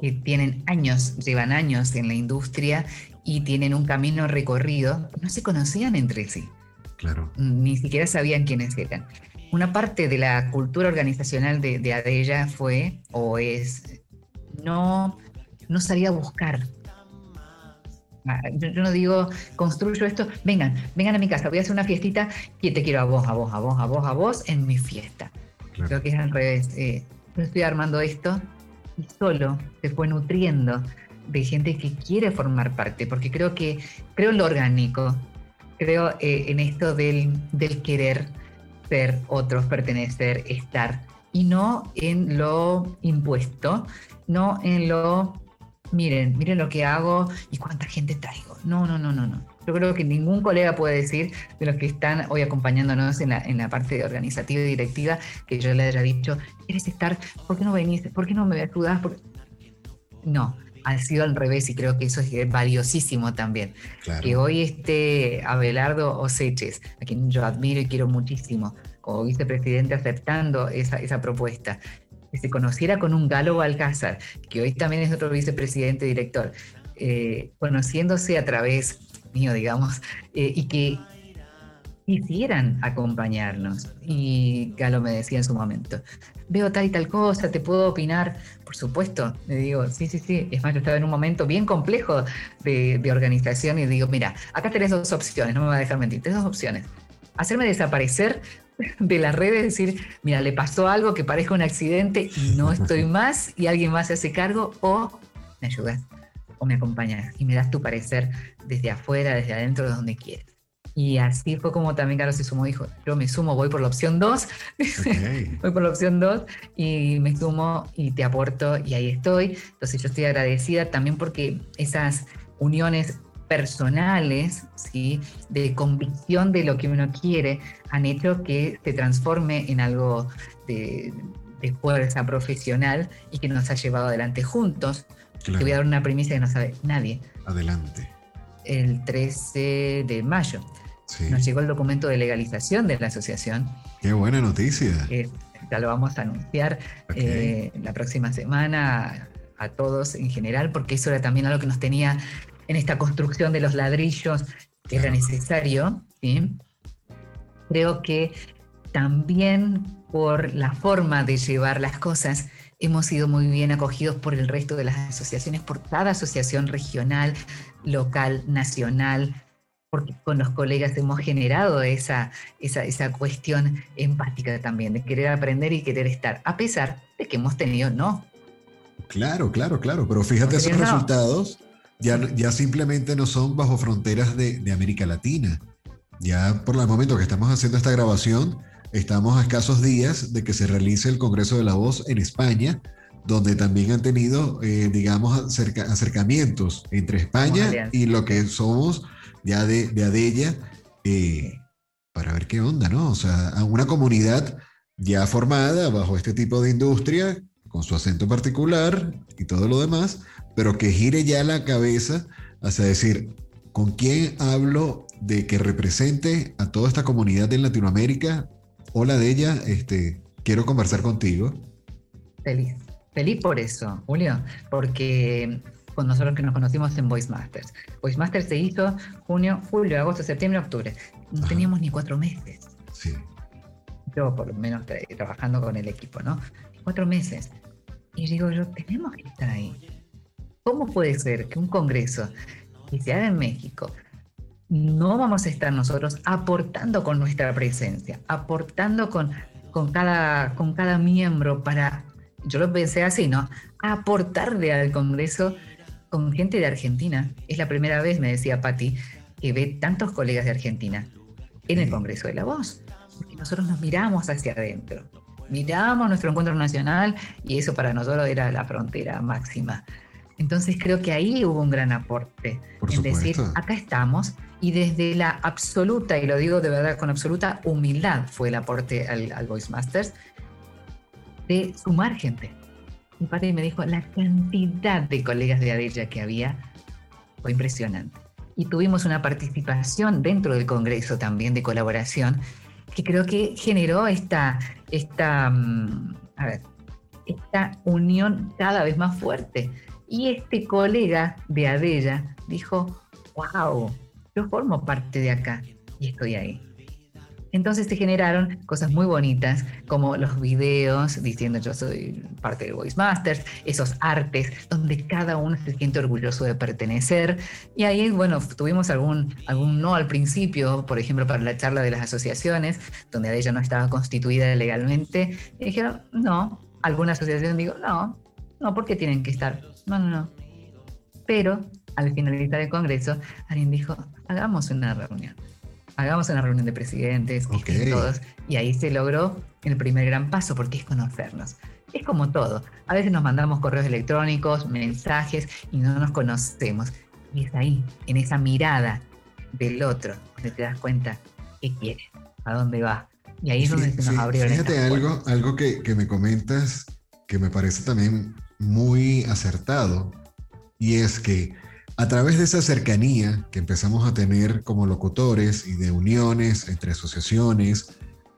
que tienen años, llevan años en la industria y tienen un camino recorrido, no se conocían entre sí. Claro. Ni siquiera sabían quiénes eran. Una parte de la cultura organizacional de, de Adella fue o es no, no salía a buscar. Ah, yo, no digo, construyo esto, vengan, vengan a mi casa, voy a hacer una fiestita y te quiero a vos, a vos, a vos, a vos, a vos en mi fiesta. Creo que es al revés. Eh, yo estoy armando esto y solo se fue nutriendo de gente que quiere formar parte, porque creo que, creo en lo orgánico, creo eh, en esto del, del querer ser otros, pertenecer, estar, y no en lo impuesto, no en lo, miren, miren lo que hago y cuánta gente traigo. No, no, no, no, no. Yo creo que ningún colega puede decir de los que están hoy acompañándonos en la, en la parte organizativa y directiva que yo le haya dicho, ¿quieres estar? ¿Por qué no venís? ¿Por qué no me ayudas? No, ha sido al revés y creo que eso es valiosísimo también. Que hoy esté Abelardo Oseches, a quien yo admiro y quiero muchísimo, como vicepresidente aceptando esa, esa propuesta que se conociera con un Galo Alcázar, que hoy también es otro vicepresidente director, eh, conociéndose a través mío, digamos, eh, y que quisieran acompañarnos. Y Galo me decía en su momento, veo tal y tal cosa, te puedo opinar. Por supuesto, le digo, sí, sí, sí. Es más, yo estaba en un momento bien complejo de, de organización y digo, mira, acá tenés dos opciones, no me va a dejar mentir, tenés dos opciones. Hacerme desaparecer de las redes, decir, mira, le pasó algo que parezca un accidente y no estoy más y alguien más se hace cargo o me ayudas o me acompañas y me das tu parecer desde afuera, desde adentro, de donde quieres. Y así fue como también Carlos se sumó, dijo, yo me sumo, voy por la opción 2, voy por la opción 2 y me sumo y te aporto y ahí estoy. Entonces yo estoy agradecida también porque esas uniones personales, ¿sí? de convicción de lo que uno quiere, han hecho que se transforme en algo de, fuerza profesional y que nos ha llevado adelante juntos. Te voy a dar una premisa que no sabe nadie. Adelante. El 13 de mayo. Nos llegó el documento de legalización de la asociación. Qué buena noticia. Eh, ya lo vamos a anunciar eh, la próxima semana a todos en general, porque eso era también algo que nos tenía en esta construcción de los ladrillos que era necesario. ¿sí? Creo que también por la forma de llevar las cosas, hemos sido muy bien acogidos por el resto de las asociaciones, por cada asociación regional, local, nacional, porque con los colegas hemos generado esa, esa, esa cuestión empática también, de querer aprender y querer estar, a pesar de que hemos tenido no. Claro, claro, claro, pero fíjate esos resultados, ya, ya simplemente no son bajo fronteras de, de América Latina. Ya por el momento que estamos haciendo esta grabación, estamos a escasos días de que se realice el Congreso de la Voz en España, donde también han tenido, eh, digamos, acercamientos entre España y lo que somos ya de, de Adella, eh, para ver qué onda, ¿no? O sea, una comunidad ya formada bajo este tipo de industria, con su acento particular y todo lo demás, pero que gire ya la cabeza hacia decir, ¿con quién hablo de que represente a toda esta comunidad en Latinoamérica? Hola de ella, este, quiero conversar contigo. Feliz, feliz por eso, Julio, porque con nosotros que nos conocimos en Voice Masters. Voice Masters se hizo junio, julio, agosto, septiembre, octubre. No teníamos ni cuatro meses. Sí. Yo, por lo menos, trabajando con el equipo, ¿no? Cuatro meses. Y digo yo, tenemos que estar ahí. ¿Cómo puede ser que un congreso que se haga en México no vamos a estar nosotros aportando con nuestra presencia, aportando con, con, cada, con cada miembro para, yo lo pensé así, ¿no? Aportarle al Congreso con gente de Argentina. Es la primera vez, me decía Patti, que ve tantos colegas de Argentina en el Congreso de la Voz. Porque nosotros nos miramos hacia adentro. Miramos nuestro encuentro nacional y eso para nosotros era la frontera máxima. Entonces creo que ahí hubo un gran aporte. es decir, acá estamos y desde la absoluta, y lo digo de verdad con absoluta humildad, fue el aporte al, al Voice Masters, de sumar gente. Mi padre me dijo, la cantidad de colegas de Adella que había fue impresionante. Y tuvimos una participación dentro del Congreso también de colaboración que creo que generó esta, esta, mm, a ver, esta unión cada vez más fuerte. Y este colega de Adella dijo, wow, yo formo parte de acá y estoy ahí. Entonces se generaron cosas muy bonitas, como los videos diciendo yo soy parte de Voice Masters, esos artes donde cada uno se siente orgulloso de pertenecer. Y ahí, bueno, tuvimos algún, algún no al principio, por ejemplo, para la charla de las asociaciones, donde ella no estaba constituida legalmente. Dijeron, no, alguna asociación digo, no, no, porque tienen que estar. No, no, no. Pero al finalizar el Congreso, alguien dijo, hagamos una reunión. Hagamos una reunión de presidentes, todos. Y ahí se logró el primer gran paso, porque es conocernos. Es como todo. A veces nos mandamos correos electrónicos, mensajes y no nos conocemos. Y es ahí, en esa mirada del otro, donde te das cuenta qué quiere, a dónde va. Y ahí es donde se nos abrió Fíjate algo, algo que, que me comentas que me parece también muy acertado, y es que a través de esa cercanía que empezamos a tener como locutores y de uniones entre asociaciones,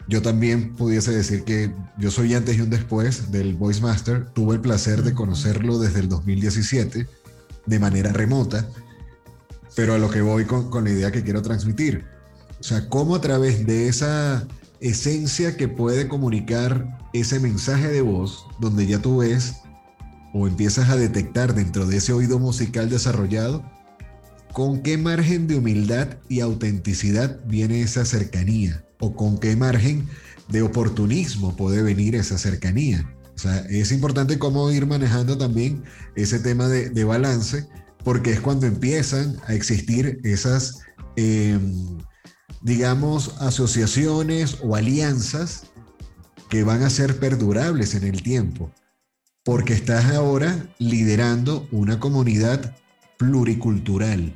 yo también pudiese decir que yo soy antes y un después del Voice Master. Tuve el placer de conocerlo desde el 2017 de manera remota, pero a lo que voy con, con la idea que quiero transmitir. O sea, cómo a través de esa esencia que puede comunicar ese mensaje de voz, donde ya tú ves o empiezas a detectar dentro de ese oído musical desarrollado, con qué margen de humildad y autenticidad viene esa cercanía o con qué margen de oportunismo puede venir esa cercanía. O sea, es importante cómo ir manejando también ese tema de, balance, porque es cuando empiezan a existir esas, em, digamos, asociaciones o alianzas que van a ser perdurables en el tiempo porque estás ahora liderando una comunidad pluricultural.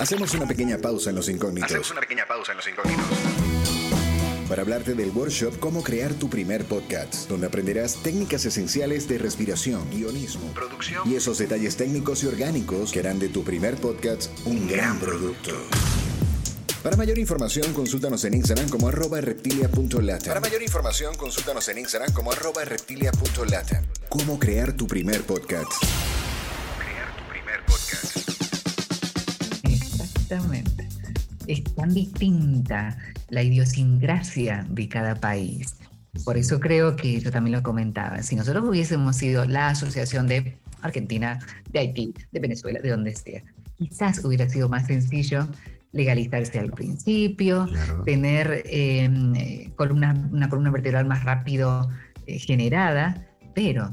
Hacemos una pequeña pausa en los incógnitos. Hacemos una pequeña pausa en los incógnitos. Para hablarte del workshop Cómo crear tu primer podcast, donde aprenderás técnicas esenciales de respiración, guionismo, producción y esos detalles técnicos y orgánicos que harán de tu primer podcast un gran producto. Para mayor información, consúltanos en Instagram como arroba reptilia.lata. Para mayor información, consúltanos en Instagram como arroba reptilia.lata. ¿Cómo crear tu primer podcast? ¿Cómo crear tu primer podcast? Exactamente. Es tan distinta la idiosincrasia de cada país. Por eso creo que yo también lo comentaba. Si nosotros hubiésemos sido la asociación de Argentina, de Haití, de Venezuela, de donde sea, quizás hubiera sido más sencillo legalizarse al principio, tener eh, una columna vertebral más rápido eh, generada, pero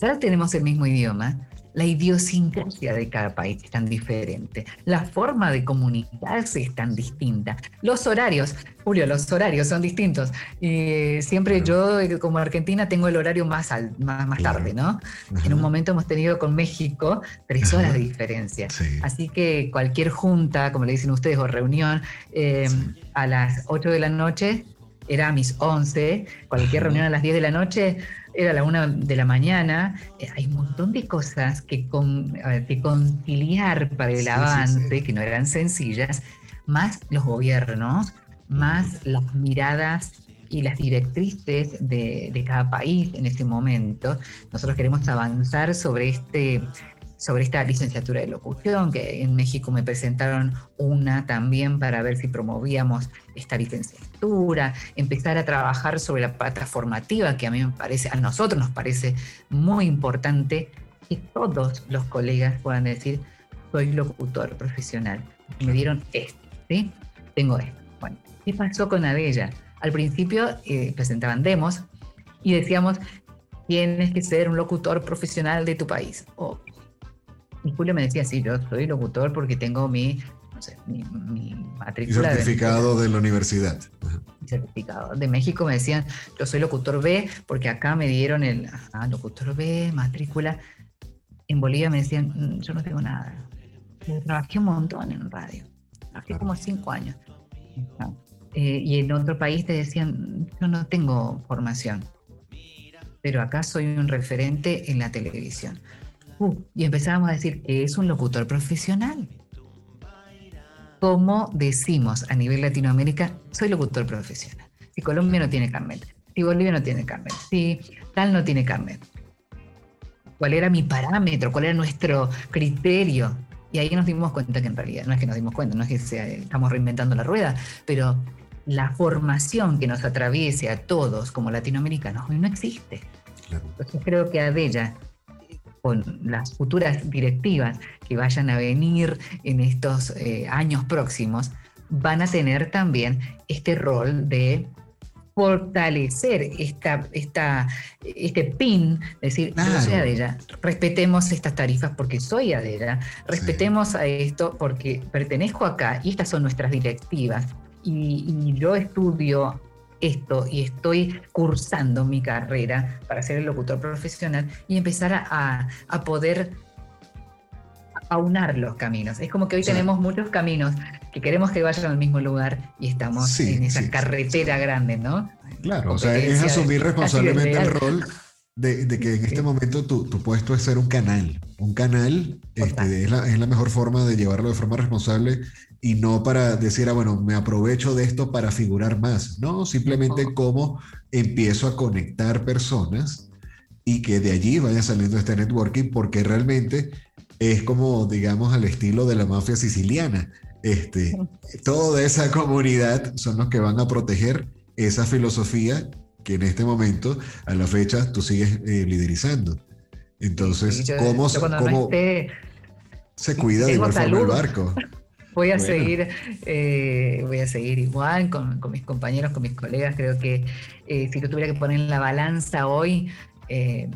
ya tenemos el mismo idioma, la idiosincrasia de cada país es tan diferente, la forma de comunicarse es tan distinta, los horarios, Julio, los horarios son distintos. y siempre yo, eh, como Argentina, tengo el horario más, más, tarde, ¿no? En un momento hemos tenido con México tres horas de diferencia. Así que cualquier junta, como le dicen ustedes, o reunión, em, a las 8 de la noche, era a mis 11, cualquier reunión a las 10 de la noche, era la una de la mañana, eh, hay un montón de cosas que, con, que conciliar para el avance, que no eran sencillas, más los gobiernos, más las miradas y las directrices de, de, cada país en este momento. Nosotros queremos avanzar sobre este sobre esta licenciatura de locución, que en México me presentaron una también para ver si promovíamos esta licenciatura, empezar a trabajar sobre la pata formativa, que a mí me parece, a nosotros nos parece muy importante que todos los colegas puedan decir, soy locutor profesional. Me dieron esto, ¿sí? Tengo esto. Bueno, ¿qué pasó con Adella? Al principio eh, presentaban demos y decíamos, tienes que ser un locutor profesional de tu país. O y Julio me decía, sí, yo soy locutor porque tengo mi, no sé, mi, matrícula. certificado de, la universidad. certificado. De México me decían, yo soy locutor B porque acá me dieron el, ah, locutor B, matrícula. En Bolivia me decían, mm, yo no tengo nada. Yo trabajé un montón en radio. Trabajé como cinco años. Eh, y en otro país te decían, yo no tengo formación, pero acá soy un referente en la televisión. Uh, y empezábamos a decir que es un locutor profesional. ¿Cómo decimos a nivel Latinoamérica, soy locutor profesional? Si Colombia no tiene carnet, si Bolivia no tiene carnet, si tal no tiene carnet. ¿Cuál era mi parámetro? ¿Cuál era nuestro criterio? Y ahí nos dimos cuenta que en realidad, no es que nos dimos cuenta, no es que estamos reinventando la rueda, pero la formación que nos atraviese a todos como latinoamericanos hoy no existe. Entonces creo que Adella con las futuras directivas que vayan a venir en estos eh, años próximos, van a tener también este rol de fortalecer esta, esta, este pin, decir, yo soy Adela, respetemos estas tarifas porque soy Adela, respetemos a esto porque pertenezco acá y estas son nuestras directivas. Y, y yo estudio esto y estoy cursando mi carrera para ser el locutor profesional y empezar a, a poder aunar los caminos. Es como que hoy tenemos muchos caminos que queremos que vayan al mismo lugar y estamos en esa carretera grande, ¿no? Claro, o sea, es asumir responsablemente el rol de, que en este momento tu, puesto es ser un canal. Un canal este, es, la, es, la, mejor forma de llevarlo de forma responsable y no para decir, ah, bueno, me aprovecho de esto para figurar más. No, simplemente cómo empiezo a conectar personas y que de allí vaya saliendo este networking, porque realmente es como, digamos, al estilo de la mafia siciliana. Este, toda esa comunidad son los que van a proteger esa filosofía que en este momento, a la fecha, tú sigues eh, liderizando. Entonces, ¿cómo, cómo se cuida de igual forma el barco? Voy a seguir, eh, voy a seguir igual con, mis compañeros, con mis colegas. Creo que eh, si yo tuviera que poner en la balanza hoy, eh,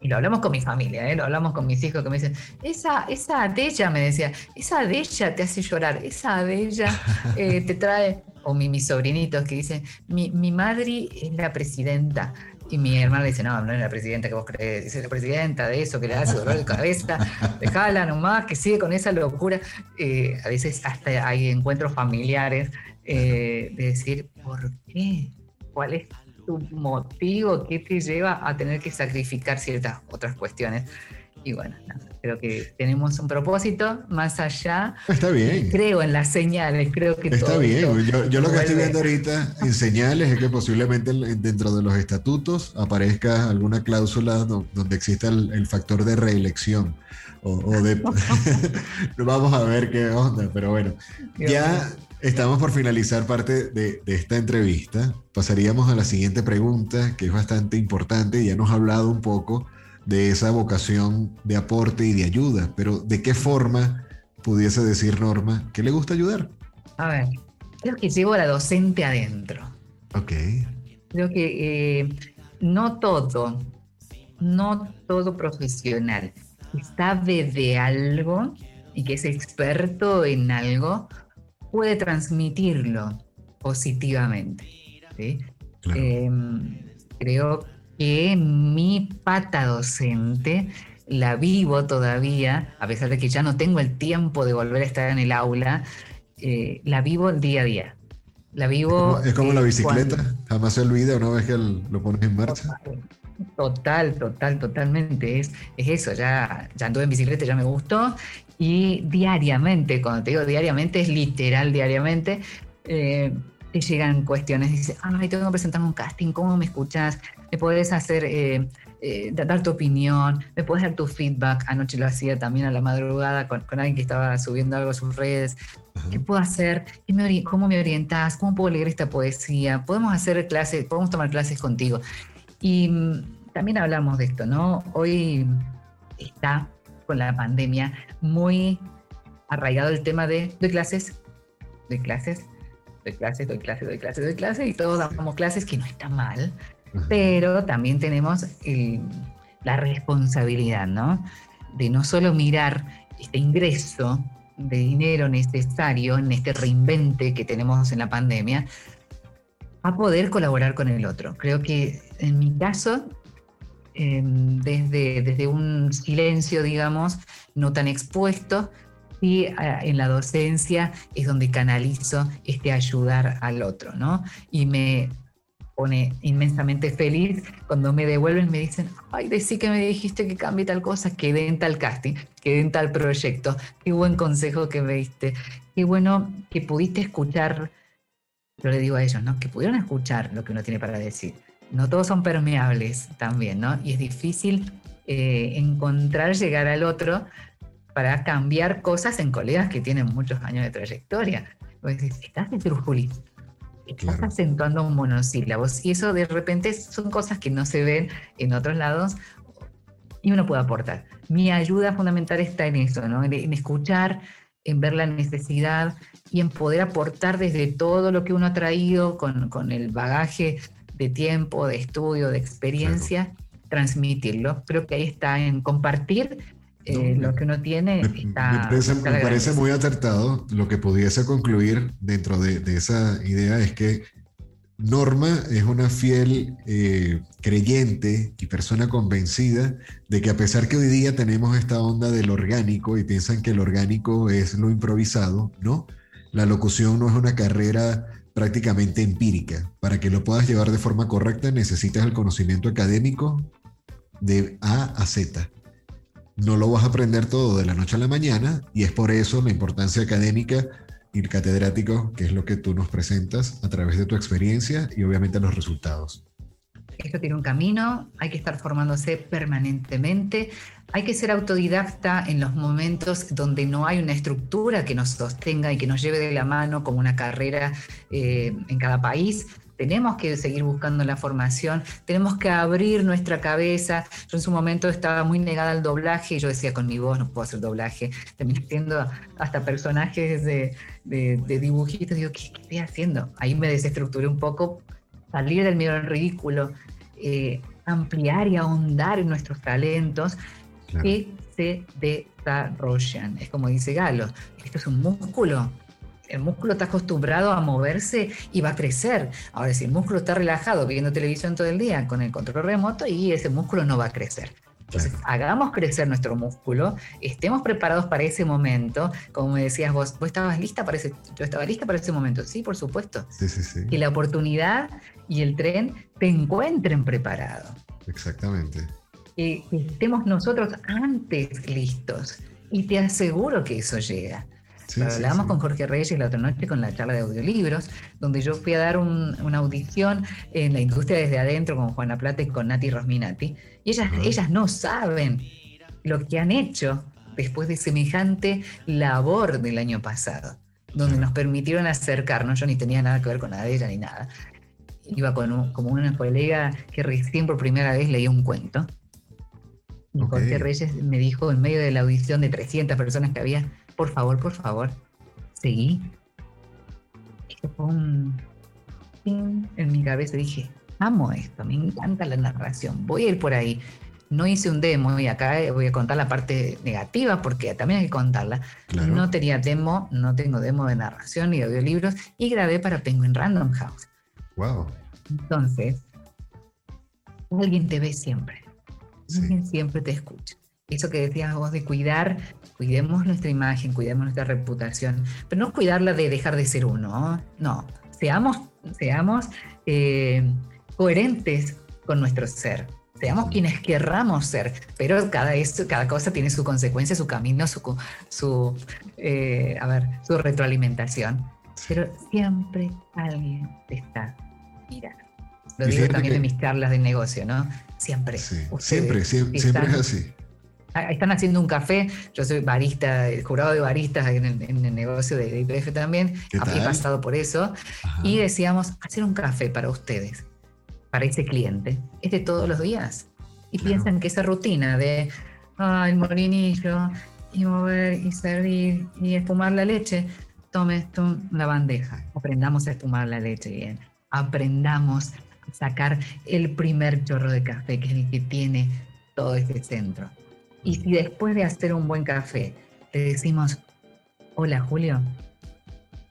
y lo hablamos con mi familia, lo hablamos con mis hijos que me dicen, esa, esa de ella, me decía, esa de ella te hace llorar, esa de ella te trae, o mis sobrinitos que dicen, mi, mi madre es la presidenta, y mi hermana le dice, no, no es la presidenta que vos crees, es la presidenta de eso, que le hace dolor de cabeza, dejala nomás, que sigue con esa locura. Eh, a veces hasta hay encuentros familiares eh, de decir, ¿por qué? ¿Cuál es tu motivo? ¿Qué te lleva a tener que sacrificar ciertas otras cuestiones? Y bueno, creo que tenemos un propósito más allá. Está bien. Creo en las señales, creo que Está bien. Yo, lo que estoy viendo ahorita en señales es que posiblemente dentro de los estatutos aparezca alguna cláusula donde exista el, factor de reelección. O, de. Vamos a ver qué onda, pero bueno. Ya estamos por finalizar parte de, de esta entrevista. Pasaríamos a la siguiente pregunta, que es bastante importante. Ya nos ha hablado un poco de esa vocación de aporte y de ayuda, pero ¿de qué forma pudiese decir Norma que le gusta ayudar? A ver, creo que llevo a la docente adentro. Ok. Creo que eh, no todo, no todo profesional que sabe de algo y que es experto en algo puede transmitirlo positivamente. ¿sí? Em, creo que mi pata docente la vivo todavía, a pesar de que ya no tengo el tiempo de volver a estar en el aula, eh, la vivo día a día. La vivo. Es como, la bicicleta, jamás se olvida una vez que lo pones en marcha. Total, total, totalmente. Es, es eso, ya, ya anduve en bicicleta, ya me gustó. Y diariamente, cuando te digo diariamente, es literal diariamente. Eh, te llegan cuestiones, dice, ay, tengo que presentarme un casting, ¿cómo me escuchas? ¿Me puedes hacer, eh, eh, dar tu opinión? ¿Me puedes dar tu feedback? Anoche lo hacía también a la madrugada con, alguien que estaba subiendo algo a sus redes. ¿Qué puedo hacer? ¿Cómo me orientas? ¿Cómo puedo leer esta poesía? ¿Podemos hacer clases? ¿Podemos tomar clases contigo? Y mm, también hablamos de esto, ¿no? Hoy está con la pandemia muy arraigado el tema de doy clases, de clases, doy clases, doy clases, doy clases, doy clases, y todos damos clases, que no está mal, pero también tenemos eh, la responsabilidad, ¿no? De no solo mirar este ingreso de dinero necesario en este reinvente que tenemos en la pandemia, a poder colaborar con el otro. Creo que en mi caso, em, desde, desde un silencio, digamos, no tan expuesto, y en la docencia es donde canalizo este ayudar al otro, ¿no? Y me pone inmensamente feliz cuando me devuelven y me dicen, ay, decí que me dijiste que cambie tal cosa, quedé en tal casting, quedé en tal proyecto, qué buen consejo que me diste, qué bueno que pudiste escuchar, yo le digo a ellos, ¿no? Que pudieron escuchar lo que uno tiene para decir. No todos son permeables también, ¿no? Y es difícil eh, encontrar, llegar al otro para cambiar cosas en colegas que tienen muchos años de trayectoria. Pues estás de trujuli, estás acentuando un monosílabos y eso de repente son cosas que no se ven en otros lados y uno puede aportar. Mi ayuda fundamental está en eso, ¿no? en, escuchar, en ver la necesidad y en poder aportar desde todo lo que uno ha traído con, con el bagaje de tiempo, de estudio, de experiencia, transmitirlo. Creo que ahí está en compartir eh, lo que uno tiene me, está, me parece, muy acertado. Lo que pudiese concluir dentro de, esa idea es que Norma es una fiel eh, creyente y persona convencida de que a pesar que hoy día tenemos esta onda del orgánico y piensan que el orgánico es lo improvisado, ¿no? La locución no es una carrera prácticamente empírica. Para que lo puedas llevar de forma correcta necesitas el conocimiento académico de A a Z no lo vas a aprender todo de la noche a la mañana y es por eso la importancia académica y el catedrático, que es lo que tú nos presentas a través de tu experiencia y obviamente los resultados. Esto tiene un camino, hay que estar formándose permanentemente, hay que ser autodidacta en los momentos donde no hay una estructura que nos sostenga y que nos lleve de la mano como una carrera eh, en cada país tenemos que seguir buscando la formación, tenemos que abrir nuestra cabeza. Yo en su momento estaba muy negada al doblaje y yo decía, con mi voz no puedo hacer doblaje. Terminé haciendo hasta personajes de, dibujitos. Digo, ¿qué, estoy haciendo? Ahí me desestructuré un poco, salir del miedo al ridículo, eh, ampliar y ahondar en nuestros talentos que se desarrollan. Es como dice Galo, esto es un músculo el músculo está acostumbrado a moverse y va a crecer. Ahora, si el músculo está relajado viendo televisión todo el día con el control remoto, y ese músculo no va a crecer. Entonces, hagamos crecer nuestro músculo, estemos preparados para ese momento. Como me decías vos, vos estabas lista para ese, yo estaba lista para ese momento. Sí, por supuesto. Sí, sí, sí. Que la oportunidad y el tren te encuentren preparado. Exactamente. que estemos nosotros antes listos. Y te aseguro que eso llega. Hablábamos con Jorge Reyes la otra noche con la charla de audiolibros, donde yo fui a dar una audición en la industria desde adentro con Juana Plata y con Nati Rosminati. Y ellas, ellas no saben lo que han hecho después de semejante labor del año pasado, donde nos permitieron acercarnos. Yo ni tenía nada que ver con nada de ella ni nada. Iba con como una colega que recién por primera vez leía un cuento y Jorge Reyes me dijo en medio de la audición de 300 personas que había, por favor, por favor, seguí. Eso fue un en mi cabeza. Dije, amo esto, me encanta la narración, voy a ir por ahí. No hice un demo y acá voy a contar la parte negativa porque también hay que contarla. No tenía demo, no tengo demo de narración ni de audiolibros y grabé para Penguin Random House. Wow. Entonces, alguien te ve siempre siempre te escucha. Eso que decías vos de cuidar, cuidemos nuestra imagen, cuidemos nuestra reputación, pero no cuidarla de dejar de ser uno, no, seamos, seamos eh, coherentes con nuestro ser, seamos quienes querramos ser, pero cada, cada cosa tiene su consecuencia, su camino, su, su, eh, a ver, su retroalimentación. Pero siempre alguien te está mirando. Lo digo también en mis charlas de negocio, ¿no? Siempre. siempre, siempre, es así. Están haciendo un café, yo soy barista, jurado de baristas en el, negocio de IPF también, he pasado por eso, y decíamos, hacer un café para ustedes, para ese cliente, es de todos los días. Y piensan que esa rutina de, ah, el molinillo, y mover, y servir, y espumar la leche, tome esto, la bandeja, aprendamos a espumar la leche bien, aprendamos sacar el primer chorro de café, que es el que tiene todo este centro. Y si después de hacer un buen café le decimos, hola Julio,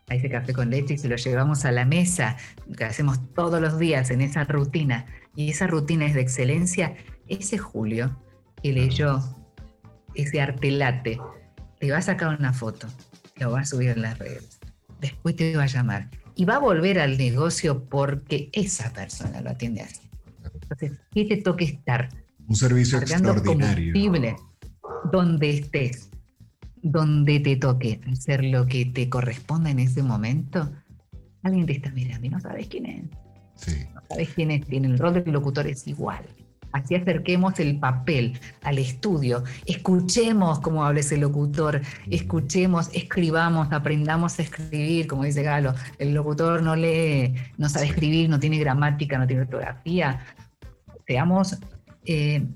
a ese café con leche y se lo llevamos a la mesa, que hacemos todos los días en esa rutina, y esa rutina es de excelencia, ese Julio que leyó ese artelate, te va a sacar una foto, lo va a subir en las redes, después te va a llamar y va a volver al negocio porque esa persona lo atiende así. Entonces, ¿qué te toque estar? Un servicio extraordinario. donde estés, donde te toque hacer lo que te corresponda en ese momento, alguien te está mirando y no sabes quién es. Sí. No sabes quién es, tiene el rol del locutor es igual. Así acerquemos el papel al estudio, escuchemos cómo habla ese locutor, escuchemos, escribamos, aprendamos a escribir, como dice Galo. El locutor no lee, no sabe escribir, no tiene gramática, no tiene ortografía. Seamos eh,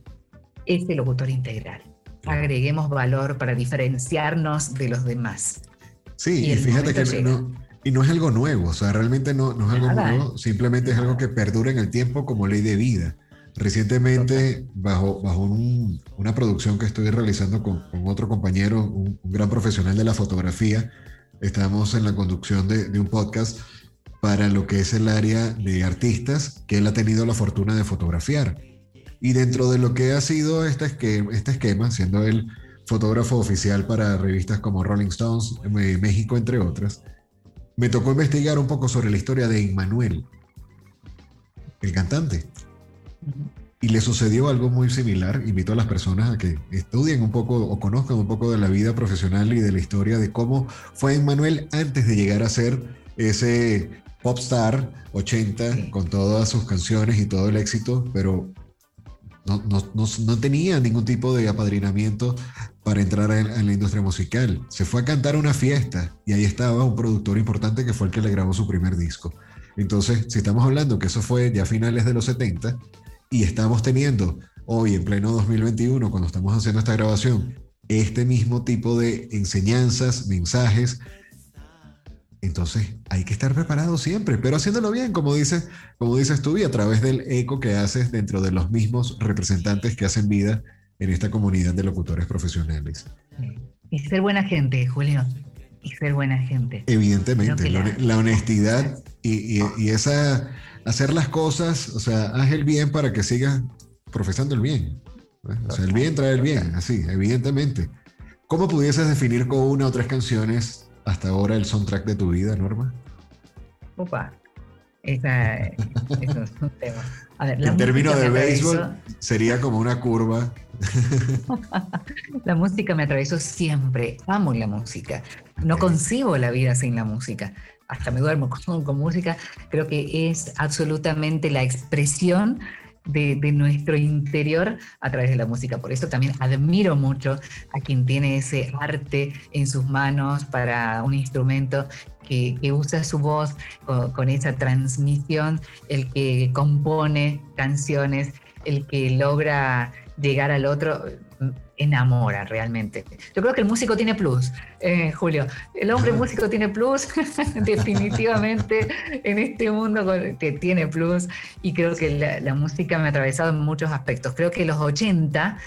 ese locutor integral. Agreguemos valor para diferenciarnos de los demás. Sí, y, fíjate que no, y no es algo nuevo, o sea, realmente no, no es algo nuevo, simplemente es algo que perdura en el tiempo como ley de vida. Recientemente, bajo, bajo una producción que estoy realizando con, otro compañero, un, gran profesional de la fotografía, estamos en la conducción de, un podcast para lo que es el área de artistas que él ha tenido la fortuna de fotografiar. Y dentro de lo que ha sido este esquema, este esquema siendo él fotógrafo oficial para revistas como Rolling Stones, México, entre otras, me tocó investigar un poco sobre la historia de Immanuel, el cantante. Y le sucedió algo muy similar. Invito a las personas a que estudien un poco o conozcan un poco de la vida profesional y de la historia de cómo fue Emmanuel antes de llegar a ser ese popstar 80 con todas sus canciones y todo el éxito, pero no, no, no, tenía ningún tipo de apadrinamiento para entrar en, la industria musical. Se fue a cantar una fiesta y ahí estaba un productor importante que fue el que le grabó su primer disco. Entonces, si estamos hablando que eso fue ya a finales de los 70, y estamos teniendo hoy en pleno 2021, cuando estamos haciendo esta grabación, este mismo tipo de enseñanzas, mensajes, entonces hay que estar preparado siempre, pero haciéndolo bien, como dices, como dices tú, y a través del eco que haces dentro de los mismos representantes que hacen vida en esta comunidad de locutores profesionales. Y ser buena gente, Julio. Y ser buena gente. Evidentemente, la, honestidad y, y esa hacer las cosas, o sea, haz el bien para que sigas profesando el bien. O sea, el bien trae el bien, así, evidentemente. ¿Cómo pudieses definir con una o tres canciones hasta ahora el soundtrack de tu vida, Norma? Opa. Esa, eso es un tema. A ver, en términos de béisbol, sería como una curva. la música me atravesó siempre. Amo la música. No concibo la vida sin la música. Hasta me duermo con, con música. Creo que es absolutamente la expresión de, nuestro interior a través de la música. Por eso también admiro mucho a quien tiene ese arte en sus manos para un instrumento que, usa su voz con, esa transmisión, el que compone canciones, el que logra llegar al otro enamora realmente. Yo creo que el músico tiene plus, eh, Julio. El hombre músico tiene plus, definitivamente en este mundo que tiene plus y creo que la, música me ha atravesado en muchos aspectos. Creo que los 80,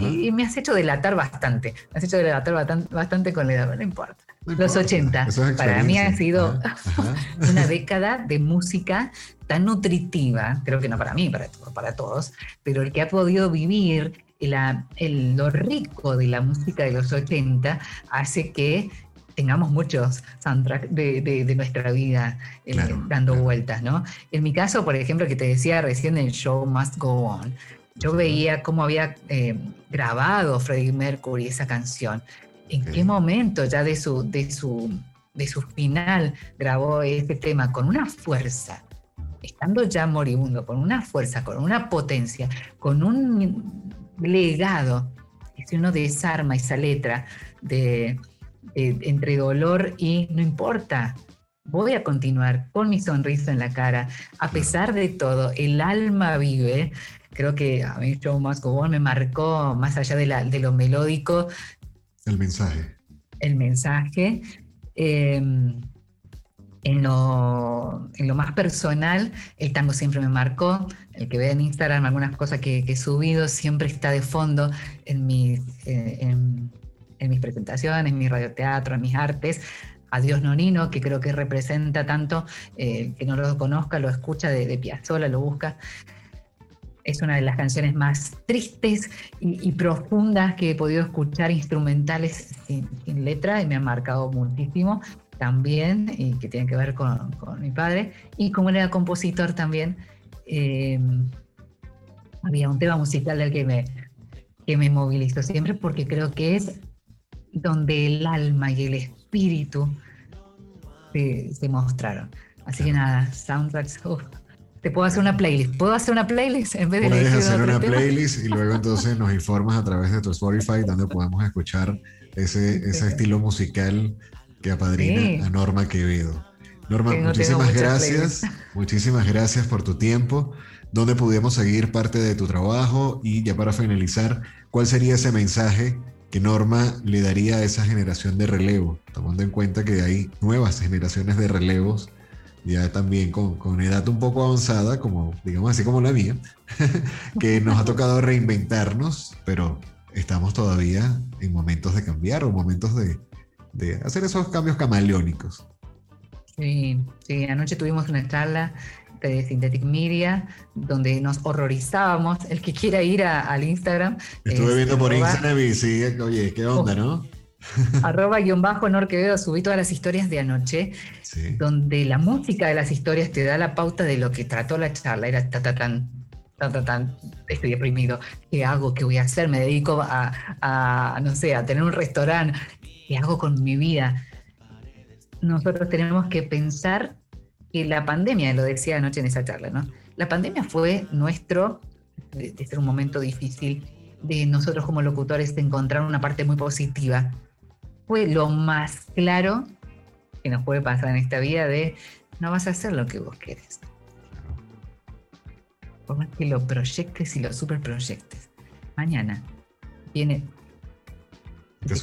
y, me has hecho delatar bastante, me has hecho delatar bastante, con la edad, no importa. los 80, para mí ha sido una década de música tan nutritiva, creo que no para mí, para, para todos, pero el que ha podido vivir el, lo rico de la música de los 80 hace que tengamos muchos soundtracks de, nuestra vida eh, dando vueltas, ¿no? En mi caso, por ejemplo, que te decía recién el show Must Go On, yo veía cómo había eh, grabado Freddie Mercury esa canción, en qué momento ya de su, de, su, de su final grabó este tema con una fuerza, estando ya moribundo, con una fuerza, con una potencia, con un legado. Y si uno desarma esa letra de, entre dolor y no importa, voy a continuar con mi sonrisa en la cara, a pesar de todo, el alma vive. Creo que a mí Must Go me marcó más allá de, la, de lo melódico. El mensaje. El mensaje. Em, en lo, en lo, más personal, el tango siempre me marcó. El que ve en Instagram algunas cosas que, he subido siempre está de fondo en mis, eh, en, mis presentaciones, en mi radioteatro, en mis artes. Adiós Nonino, que creo que representa tanto, eh, que no lo conozca, lo escucha de, de Piazzolla, lo busca. Es una de las canciones más tristes y, profundas que he podido escuchar instrumentales sin, sin, letra y me ha marcado muchísimo también, y que tiene que ver con, mi padre, y como era compositor también, eh, había un tema musical del que me, que me movilizó siempre porque creo que es donde el alma y el espíritu se, mostraron. Así que nada, soundtracks. te puedo hacer una playlist. ¿Puedo hacer una playlist en vez de Puedes hacer una playlist y luego entonces nos informas a través de tu Spotify donde podemos escuchar ese, ese estilo musical que apadrina a Norma Quevedo. Norma, muchísimas gracias. Muchísimas gracias por tu tiempo. ¿Dónde pudiéramos seguir parte de tu trabajo? Y ya para finalizar, ¿cuál sería ese mensaje que Norma le daría a esa generación de relevo? Tomando en cuenta que hay nuevas generaciones de relevos, ya también con, con edad un poco avanzada, como digamos así como la mía, que nos ha tocado reinventarnos, pero estamos todavía en momentos de cambiar o momentos de, de hacer esos cambios camaleónicos. Sí, sí, anoche tuvimos una charla de Synthetic Media, donde nos horrorizábamos. El que quiera ir al Instagram. Estuve viendo por Instagram y sí, oye, qué onda, ¿no? arroba guion bajo Norquevedo, subí todas las historias de anoche, donde la música de las historias te da la pauta de lo que trató la charla. Era ta, ta, tan, ta, ta, tan, estoy deprimido, ¿qué hago? ¿Qué voy a hacer? Me dedico a, a no sé, a tener un restaurante. ¿qué hago con mi vida? Nosotros tenemos que pensar que la pandemia, lo decía anoche en esa charla, ¿no? La pandemia fue nuestro, de, ser un momento difícil, de nosotros como locutores encontrar una parte muy positiva. Fue lo más claro que nos puede pasar en esta vida de no vas a hacer lo que vos querés. Por más que lo proyectes y lo superproyectes. Mañana viene... Te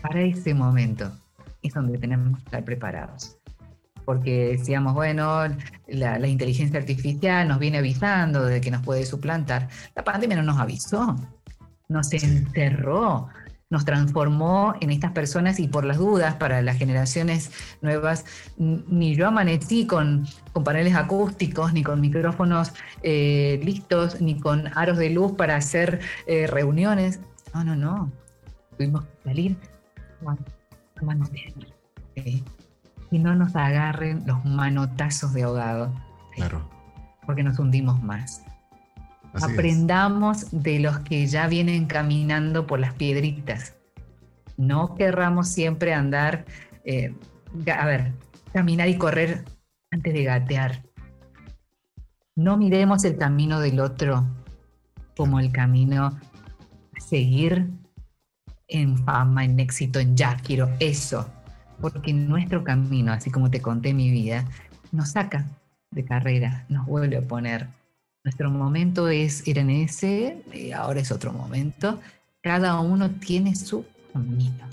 para ese momento es donde tenemos que estar preparados. Porque decíamos, bueno, la, inteligencia artificial nos viene avisando de que nos puede suplantar. La pandemia no nos avisó, nos encerró, nos transformó en estas personas y por las dudas para las generaciones nuevas, ni yo amanecí con, con paneles acústicos, ni con micrófonos eh, listos, ni con aros de luz para hacer eh, reuniones. No, no, no tuvimos que salir tomando y no nos agarren los manotazos de ahogado. Claro. Porque nos hundimos más. Aprendamos de los que ya vienen caminando por las piedritas. No querramos siempre andar, eh, a ver, caminar y correr antes de gatear. No miremos el camino del otro como el camino a seguir en fama, en éxito, en ya quiero eso. Porque nuestro camino, así como te conté mi vida, nos saca de carrera, nos vuelve a poner nuestro momento es ir en ese, y ahora es otro momento. Cada uno tiene su camino.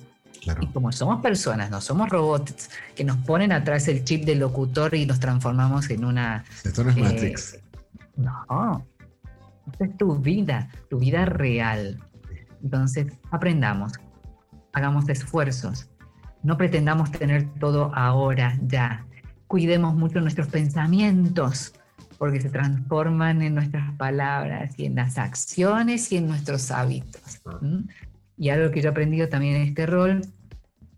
Y como somos personas, no somos robots que nos ponen atrás el chip del locutor y nos transformamos en una. Esto no es eh, Matrix. No. Esta es tu vida, tu vida real. Entonces, aprendamos, hagamos esfuerzos. No pretendamos tener todo ahora, ya. Cuidemos mucho nuestros pensamientos porque se transforman en nuestras palabras y en las acciones y en nuestros hábitos. Ah. Y algo que yo he aprendido también en este rol,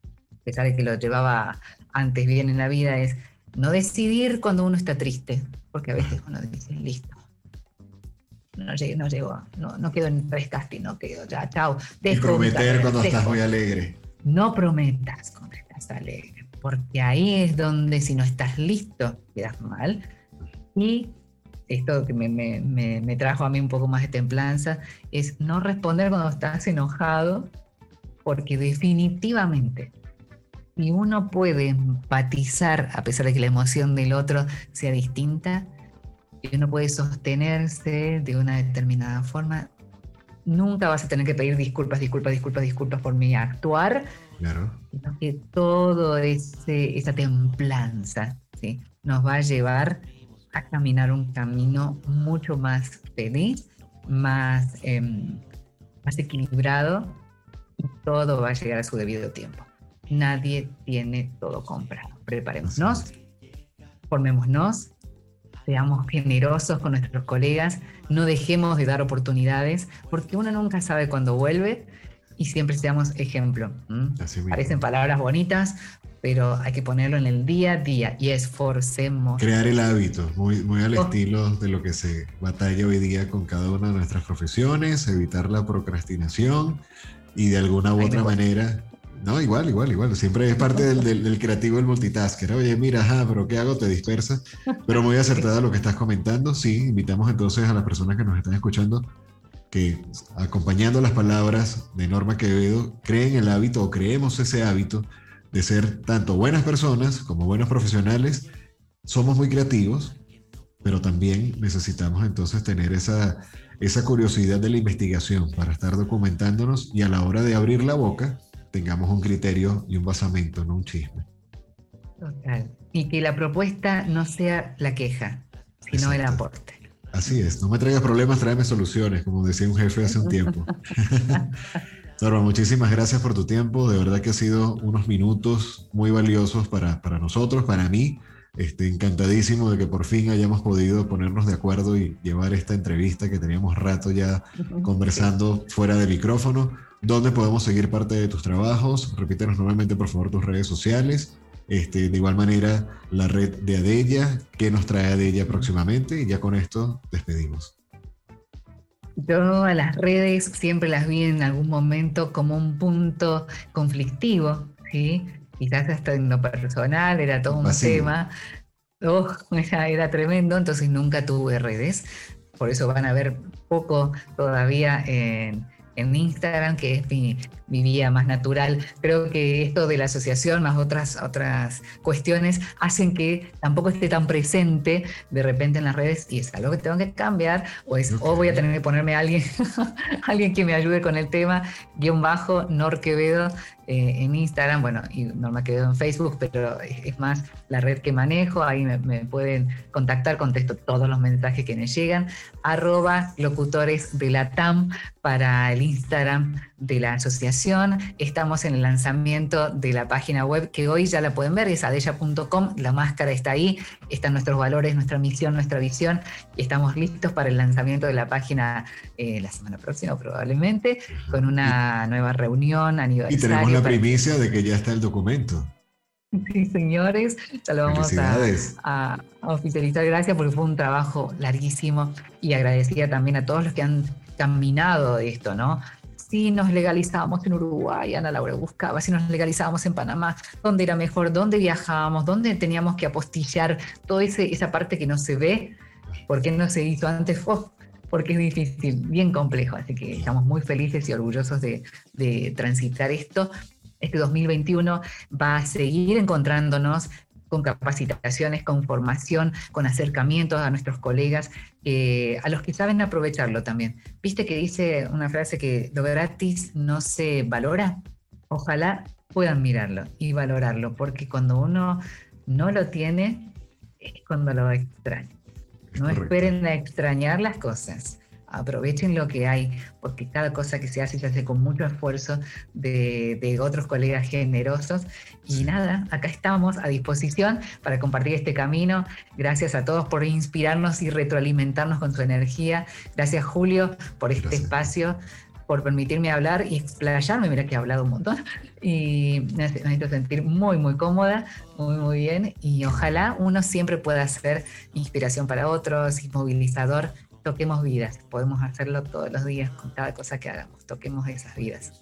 a pesar de que lo llevaba antes bien en la vida, es no decidir cuando uno está triste, porque a veces uno dice, listo, no llego, no, llego, no, no quedo en tres casting, no quedo, ya, chao. Y prometer cuando estás muy alegre. No prometas cuando estás alegre, porque ahí es donde si no estás listo, quedas mal y esto que me, trajo a mí un poco más de templanza, es no responder cuando estás enojado, porque definitivamente, si uno puede empatizar, a pesar de que la emoción del otro sea distinta, y uno puede sostenerse de una determinada forma, nunca vas a tener que pedir disculpas, disculpas, disculpas, disculpas por mi actuar, claro. sino que todo ese, esa templanza ¿sí? nos va a llevar a caminar un camino mucho más feliz, más, em, más equilibrado y todo va a llegar a su debido tiempo. Nadie tiene todo comprado. Preparémonos, formémonos, seamos generosos con nuestros colegas, no dejemos de dar oportunidades, porque uno nunca sabe cuándo vuelve y siempre seamos ejemplo. Parecen palabras bonitas, pero hay que ponerlo en el día a día y esforcemos. Crear el hábito, muy, muy al oh. estilo de lo que se batalla hoy día con cada una de nuestras profesiones, evitar la procrastinación y de alguna u otra manera... No, igual, igual, igual. Siempre es parte del, creativo el multitasker. Oye, mira, ajá, pero ¿qué hago? Te dispersa. Pero muy acertada lo que estás comentando. Sí, invitamos entonces a las personas que nos están escuchando que acompañando las palabras de Norma Quevedo, creen el hábito o creemos ese hábito de ser tanto buenas personas como buenos profesionales. Somos muy creativos, pero también necesitamos entonces tener esa curiosidad de la investigación para estar documentándonos y a la hora de abrir la boca tengamos un criterio y un basamento, no un chisme. Total. Y que la propuesta no sea la queja, sino el aporte. Así es, no me traigas problemas, tráeme soluciones, como decía un jefe hace un tiempo. Norma, muchísimas gracias por tu tiempo. De verdad que ha sido unos minutos muy valiosos para, para nosotros, para mí. Este, encantadísimo de que por fin hayamos podido ponernos de acuerdo y llevar esta entrevista que teníamos rato ya conversando fuera de micrófono. ¿Dónde podemos seguir parte de tus trabajos? Repítenos nuevamente, por favor, tus redes sociales. Este, de igual manera, la red de Adella, qué nos trae Adella próximamente. Y ya con esto despedimos. Yo a las redes siempre las vi en algún momento como un punto conflictivo, ¿sí? quizás hasta en lo personal era todo un tema. Oh, era, tremendo, entonces nunca tuve redes. Por eso van a ver poco todavía en, en Instagram, que es mi, mi, vía más natural. Creo que esto de la asociación más otras, otras cuestiones hacen que tampoco esté tan presente de repente en las redes y es algo que tengo que cambiar o, es, o voy a tener que ponerme a alguien, alguien que me ayude con el tema, guion bajo, Nor Quevedo, eh, en Instagram, bueno, y Norma Quevedo en Facebook, pero es, más la red que manejo, ahí me, pueden contactar, contesto todos los mensajes que me llegan, arroba locutores de la TAM para el Instagram de la asociación. Estamos en el lanzamiento de la página web que hoy ya la pueden ver, es adella.com, la máscara está ahí, están nuestros valores, nuestra misión, nuestra visión, y estamos listos para el lanzamiento de la página eh, la semana próxima probablemente, con una nueva reunión aniversario la primicia de que ya está el documento. Sí, señores, ya lo vamos a, oficializar. Gracias porque fue un trabajo larguísimo y agradecida también a todos los que han caminado esto, ¿no? Si nos legalizábamos en Uruguay, Ana Laura buscaba, si nos legalizábamos en Panamá, dónde era mejor, dónde viajábamos, dónde teníamos que apostillar toda esa parte que no se ve, por qué no se hizo antes, oh, porque es difícil, bien complejo, así que estamos muy felices y orgullosos de, transitar esto este 2021 va a seguir encontrándonos con capacitaciones, con formación, con acercamientos a nuestros colegas, eh, a los que saben aprovecharlo también. ¿Viste que dice una frase que lo gratis no se valora? Ojalá puedan mirarlo y valorarlo, porque cuando uno no lo tiene, es cuando lo extraña. No esperen a extrañar las cosas aprovechen lo que hay, porque cada cosa que se hace se hace con mucho esfuerzo de, otros colegas generosos. Y nada, acá estamos a disposición para compartir este camino. Gracias a todos por inspirarnos y retroalimentarnos con su energía. Gracias Julio por este espacio por permitirme hablar y explayarme, mira que he hablado un montón, y me hace sentir muy, muy cómoda, muy, muy bien, y ojalá uno siempre pueda ser inspiración para otros y movilizador toquemos vidas. Podemos hacerlo todos los días con cada cosa que hagamos. Toquemos esas vidas.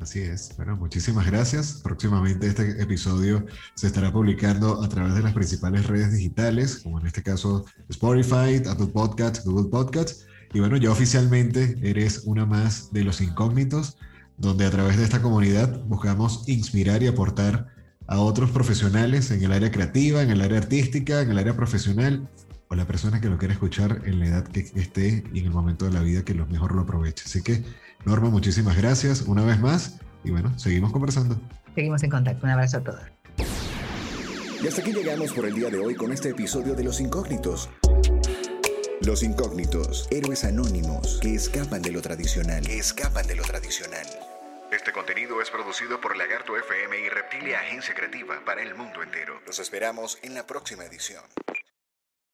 Así es. Bueno, muchísimas gracias. Próximamente este episodio se estará publicando a través de las principales redes digitales, como en este caso Spotify, Apple Podcasts, Google Podcasts. Y bueno, ya oficialmente eres una más de los incógnitos, donde a través de esta comunidad buscamos inspirar y aportar a otros profesionales en el área creativa, en el área artística, en el área profesional o la persona que lo quiera escuchar en la edad que esté y en el momento de la vida que lo mejor lo aproveche. Así que, Norma, muchísimas gracias una vez más y bueno, seguimos conversando. Seguimos en contacto. Un abrazo a todos. Y hasta aquí llegamos por el día de hoy con este episodio de Los Incógnitos. Los Incógnitos, héroes anónimos que escapan de lo tradicional, escapan de lo tradicional. Este contenido es producido por Lagarto FM y Reptilia Agencia Creativa para el mundo entero. Los esperamos en la próxima edición.